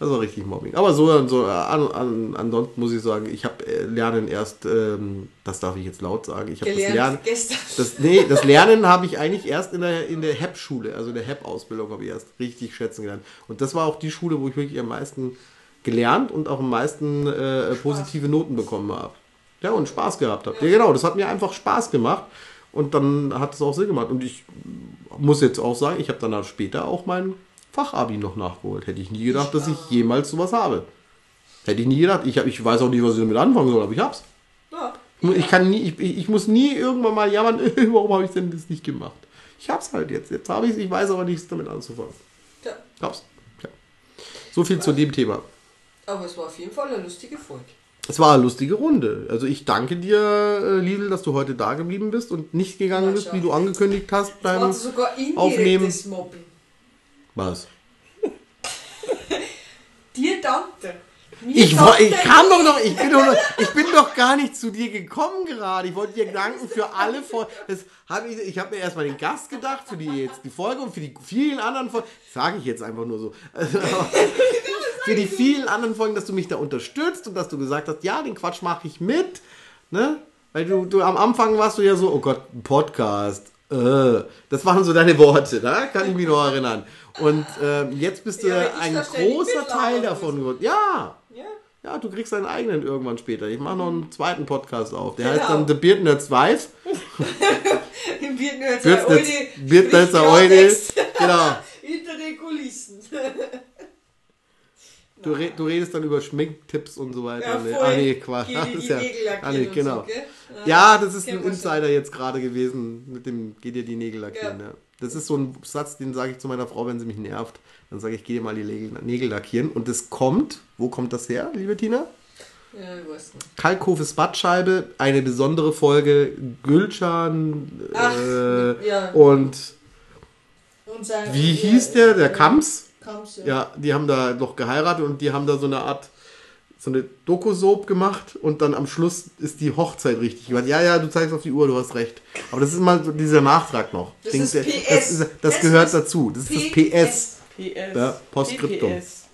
das war richtig Mobbing. Aber so, und so an, an, ansonsten muss ich sagen, ich habe äh, Lernen erst, ähm, das darf ich jetzt laut sagen, ich habe das Lernen, gestern. das, nee, das Lernen habe ich eigentlich erst in der, in der HEP-Schule, also in der HEP-Ausbildung habe ich erst richtig schätzen gelernt. Und das war auch die Schule, wo ich wirklich am meisten gelernt und auch am meisten äh, positive Noten bekommen habe. Ja, und Spaß gehabt habe. Ja, genau, das hat mir einfach Spaß gemacht. Und dann hat es auch Sinn gemacht. Und ich muss jetzt auch sagen, ich habe dann halt später auch mein Fachabi noch nachgeholt. Hätte ich nie gedacht, dass ich jemals sowas habe. Hätte ich nie gedacht. Ich, hab, ich weiß auch nicht, was ich damit anfangen soll, aber ich hab's. Ja. Ich kann nie, ich, ich muss nie irgendwann mal jammern, <laughs> warum habe ich denn das nicht gemacht? Ich hab's halt jetzt. Jetzt habe ich ich weiß aber nichts damit anzufangen. ja. Hab's. Ja. So viel zu dem Thema. Aber es war auf jeden Fall eine lustige Folge. Es war eine lustige Runde. Also ich danke dir, äh, Liesel, dass du heute da geblieben bist und nicht gegangen Ja, bist, wie du angekündigt hast beim war sogar Aufnehmen. Mobbing. Was? <laughs> Dir dankte. Ich, woll- ich kam doch noch, ich bin doch, ich bin doch gar nicht zu dir gekommen gerade. Ich wollte dir danken für alle Folgen. Hab ich ich habe mir erstmal den Gast gedacht für die jetzt die Folge und für die vielen anderen Folgen. Sage ich jetzt einfach nur so. <laughs> für die vielen anderen Folgen, dass du mich da unterstützt und dass du gesagt hast, ja, den Quatsch mache ich mit. Ne? Weil du, du am Anfang warst du ja so, oh Gott, ein Podcast. Äh, das waren so deine Worte, da kann ich mich noch erinnern. Und ähm, jetzt bist du Ja, ein großer Teil davon geworden. Ja, Ja. du kriegst deinen eigenen irgendwann später. Ich mache noch einen zweiten Podcast auf. Der heißt Genau. dann The Beard Nerds Wife. <laughs> Im spricht jetzt ein Eule. Klartext. <laughs> Genau. Hinter den Kulissen. Du, re du redest dann über Schminktipps und so weiter. Ja, voll. ah, nee, Quatsch. Geh <laughs> ist die ja, ah, nee, genau. so? Ja, das ist ein Insider jetzt gerade gewesen mit dem Geh dir die Nägel lackieren. Ja. Ja. Das ist so ein Satz, den sage ich zu meiner Frau, wenn sie mich nervt. Dann sage ich, geh dir mal die Nägel, lackieren. Und das kommt, wo kommt das her, liebe Tina? Ja, ich weiß nicht. Kalkhofes Badscheibe, eine besondere Folge, Gülcan Ach, äh, ja. und Und sein, wie ja, hieß der? Der ja, Kams? Kams, ja. Ja, die haben da noch geheiratet und die haben da so eine Art, so eine Doku-Soap gemacht und dann am Schluss ist die Hochzeit richtig. Ich weiß, ja, ja, du zeigst auf die Uhr, du hast recht. Aber das ist mal so dieser Nachtrag noch. Das Denk, ist PS. Das, ist, das Das gehört ist dazu. Das ist das PS. PS. Ja, Postskriptum. PPS.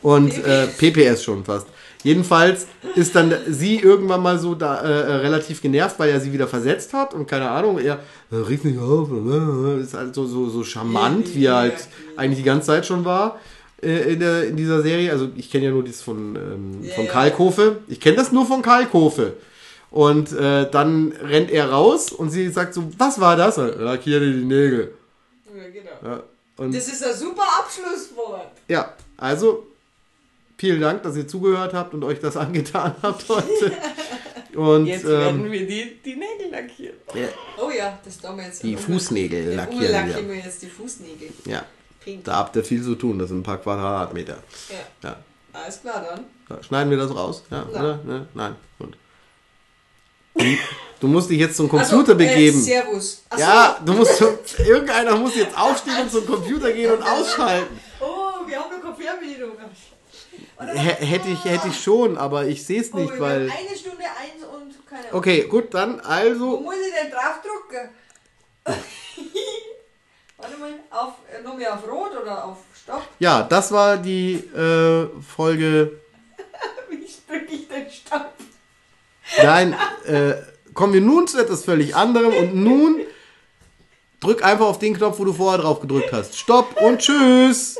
Und äh, PPS schon fast. Jedenfalls ist dann sie irgendwann mal so da äh, äh, relativ genervt, weil er sie wieder versetzt hat und keine Ahnung, er äh, riecht nicht auf, <laughs> ist halt so, so, so charmant, wie er halt eigentlich die ganze Zeit schon war äh, in, der, in dieser Serie. Also ich kenne ja nur das von, ähm, Ja, von. Kalkofe. Ich kenne das nur von Kalkofe. Und äh, dann rennt er raus und sie sagt so, was war das? Lackiere die Nägel. Ja, genau. Ja, und Das ist ein super Abschlusswort. ja, also vielen Dank, dass ihr zugehört habt und euch das <laughs> angetan habt heute. Und Jetzt werden ähm, wir die, die Nägel lackieren. ja, Oh ja, das tun wir jetzt. die Fußnägel lackieren lackieren lackieren wir jetzt die Fußnägel. Ja, Pink. da habt ihr viel zu tun, das sind ein paar Quadratmeter. Ja. Ja. Alles klar dann. Da Schneiden wir das raus? Ja, Nein. oder? Ne? Nein, gut. Du musst dich jetzt zum Also, Computer äh, begeben. servus. Ach ja, du musst irgendeiner muss jetzt aufstehen und zum Computer gehen und ausschalten. So. Oh, wir haben keine Fernbedienung. Hätte ich, hätte ich schon, aber ich sehe es Oh, nicht, wir weil. eine Stunde eins und keine Ahnung. Okay, gut, dann Wo also. muss ich denn draufdrucken? <laughs> Warte mal, auf, äh, noch mehr auf Rot oder auf Stopp? Ja, das war die äh, Folge. <laughs> Wie drücke ich den Stopp? Nein, äh, kommen wir nun zu etwas völlig anderem und nun drück einfach auf den Knopf, wo du vorher drauf gedrückt hast. Stopp und tschüss!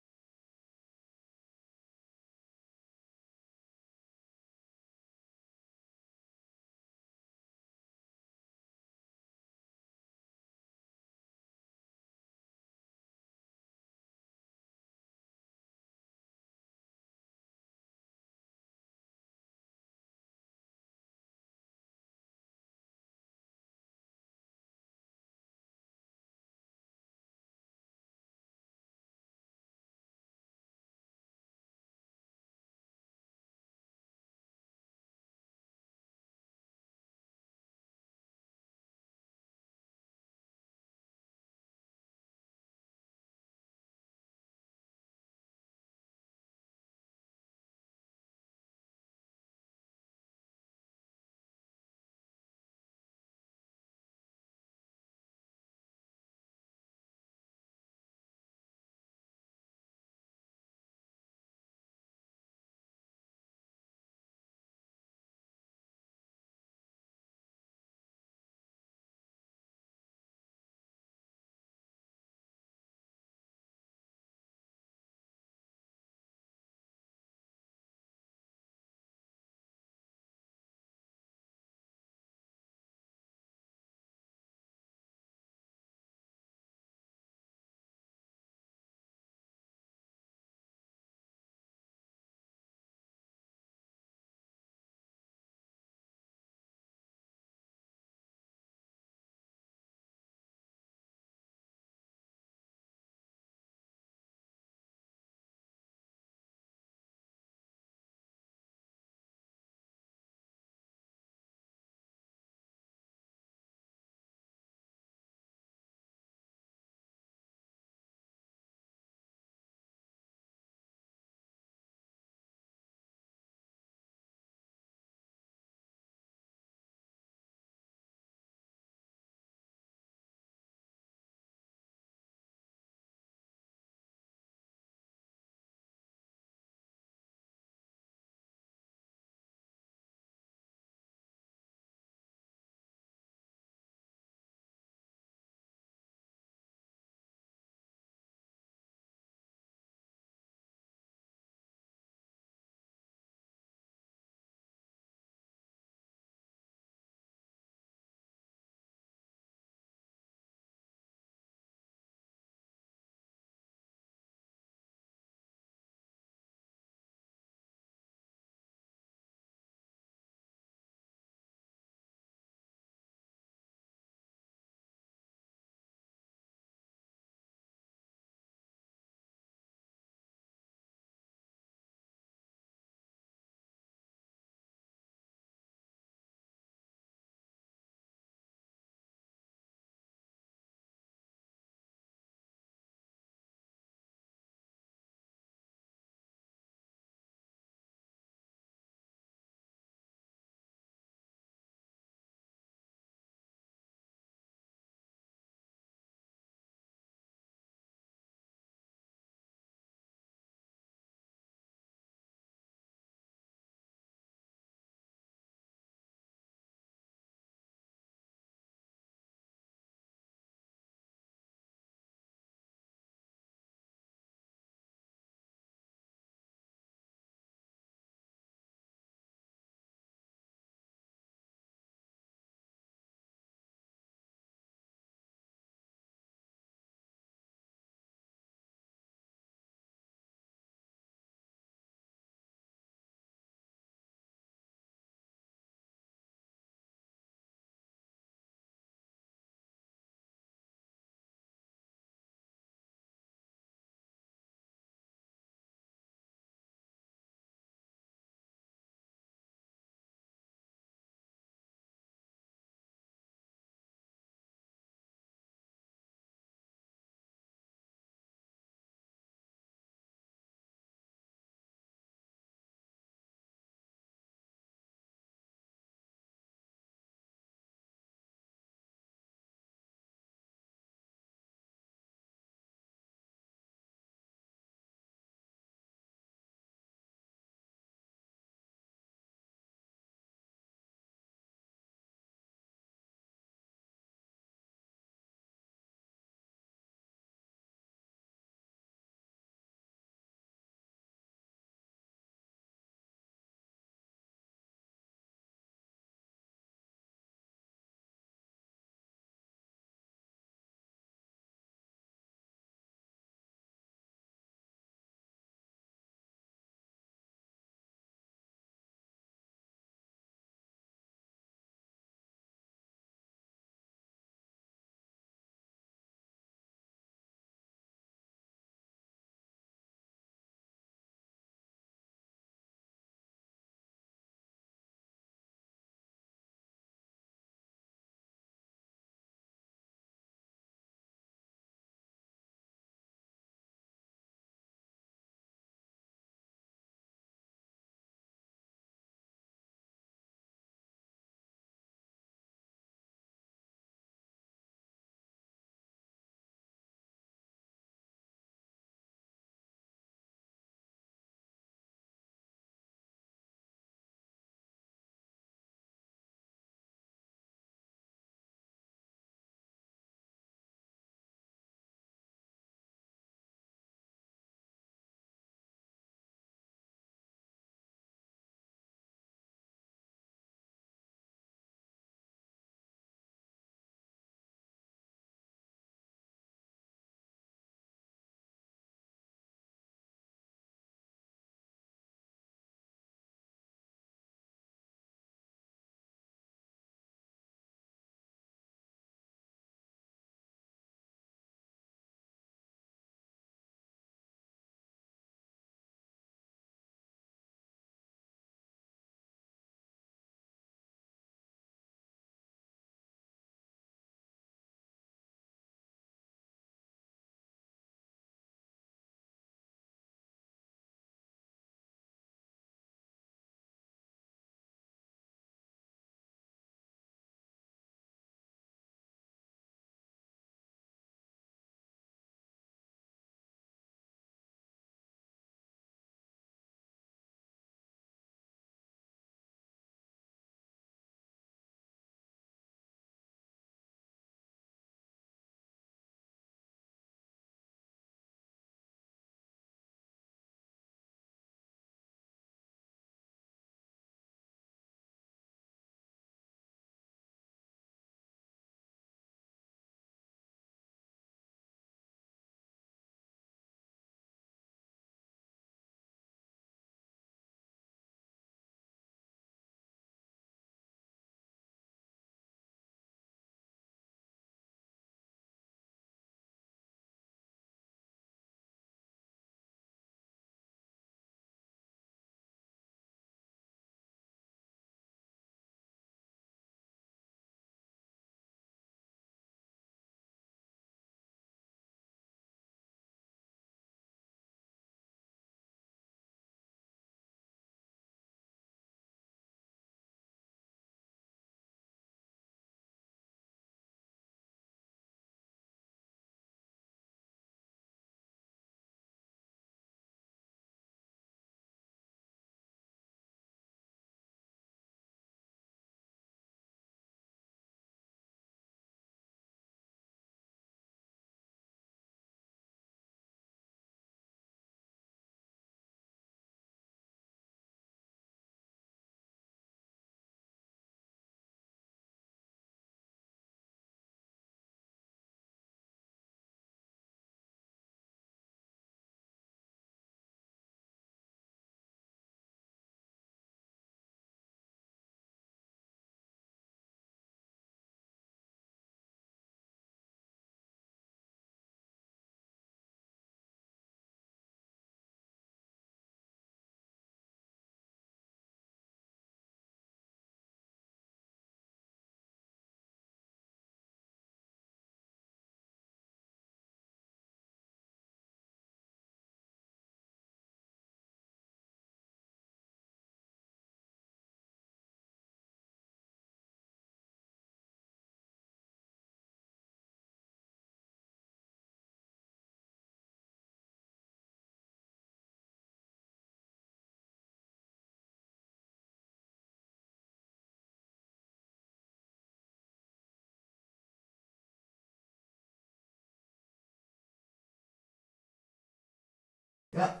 Ja.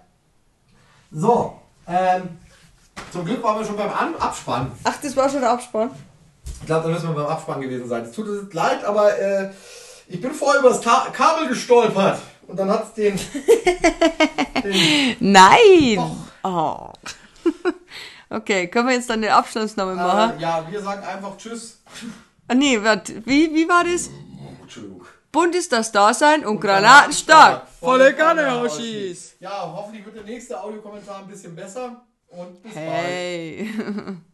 So, ähm, zum Glück waren wir schon beim An Abspann. Ach, das war schon der Abspann. Ich glaube, da müssen wir beim Abspann gewesen sein. Es tut uns leid, aber äh, ich bin vorher über das Kabel gestolpert. Und dann hat es den, <laughs> den. Nein! Oh. <laughs> Okay, können wir jetzt dann den Abschlussname machen? Äh, ja, wir sagen einfach Tschüss. Ah, nee, wat, wie, wie war das? Bunt ist das Dasein und Granaten stark. Volle Kanne, Hoshis. Ja, hoffentlich wird der nächste Audiokommentar ein bisschen besser. Und bis bald. Hey. <laughs>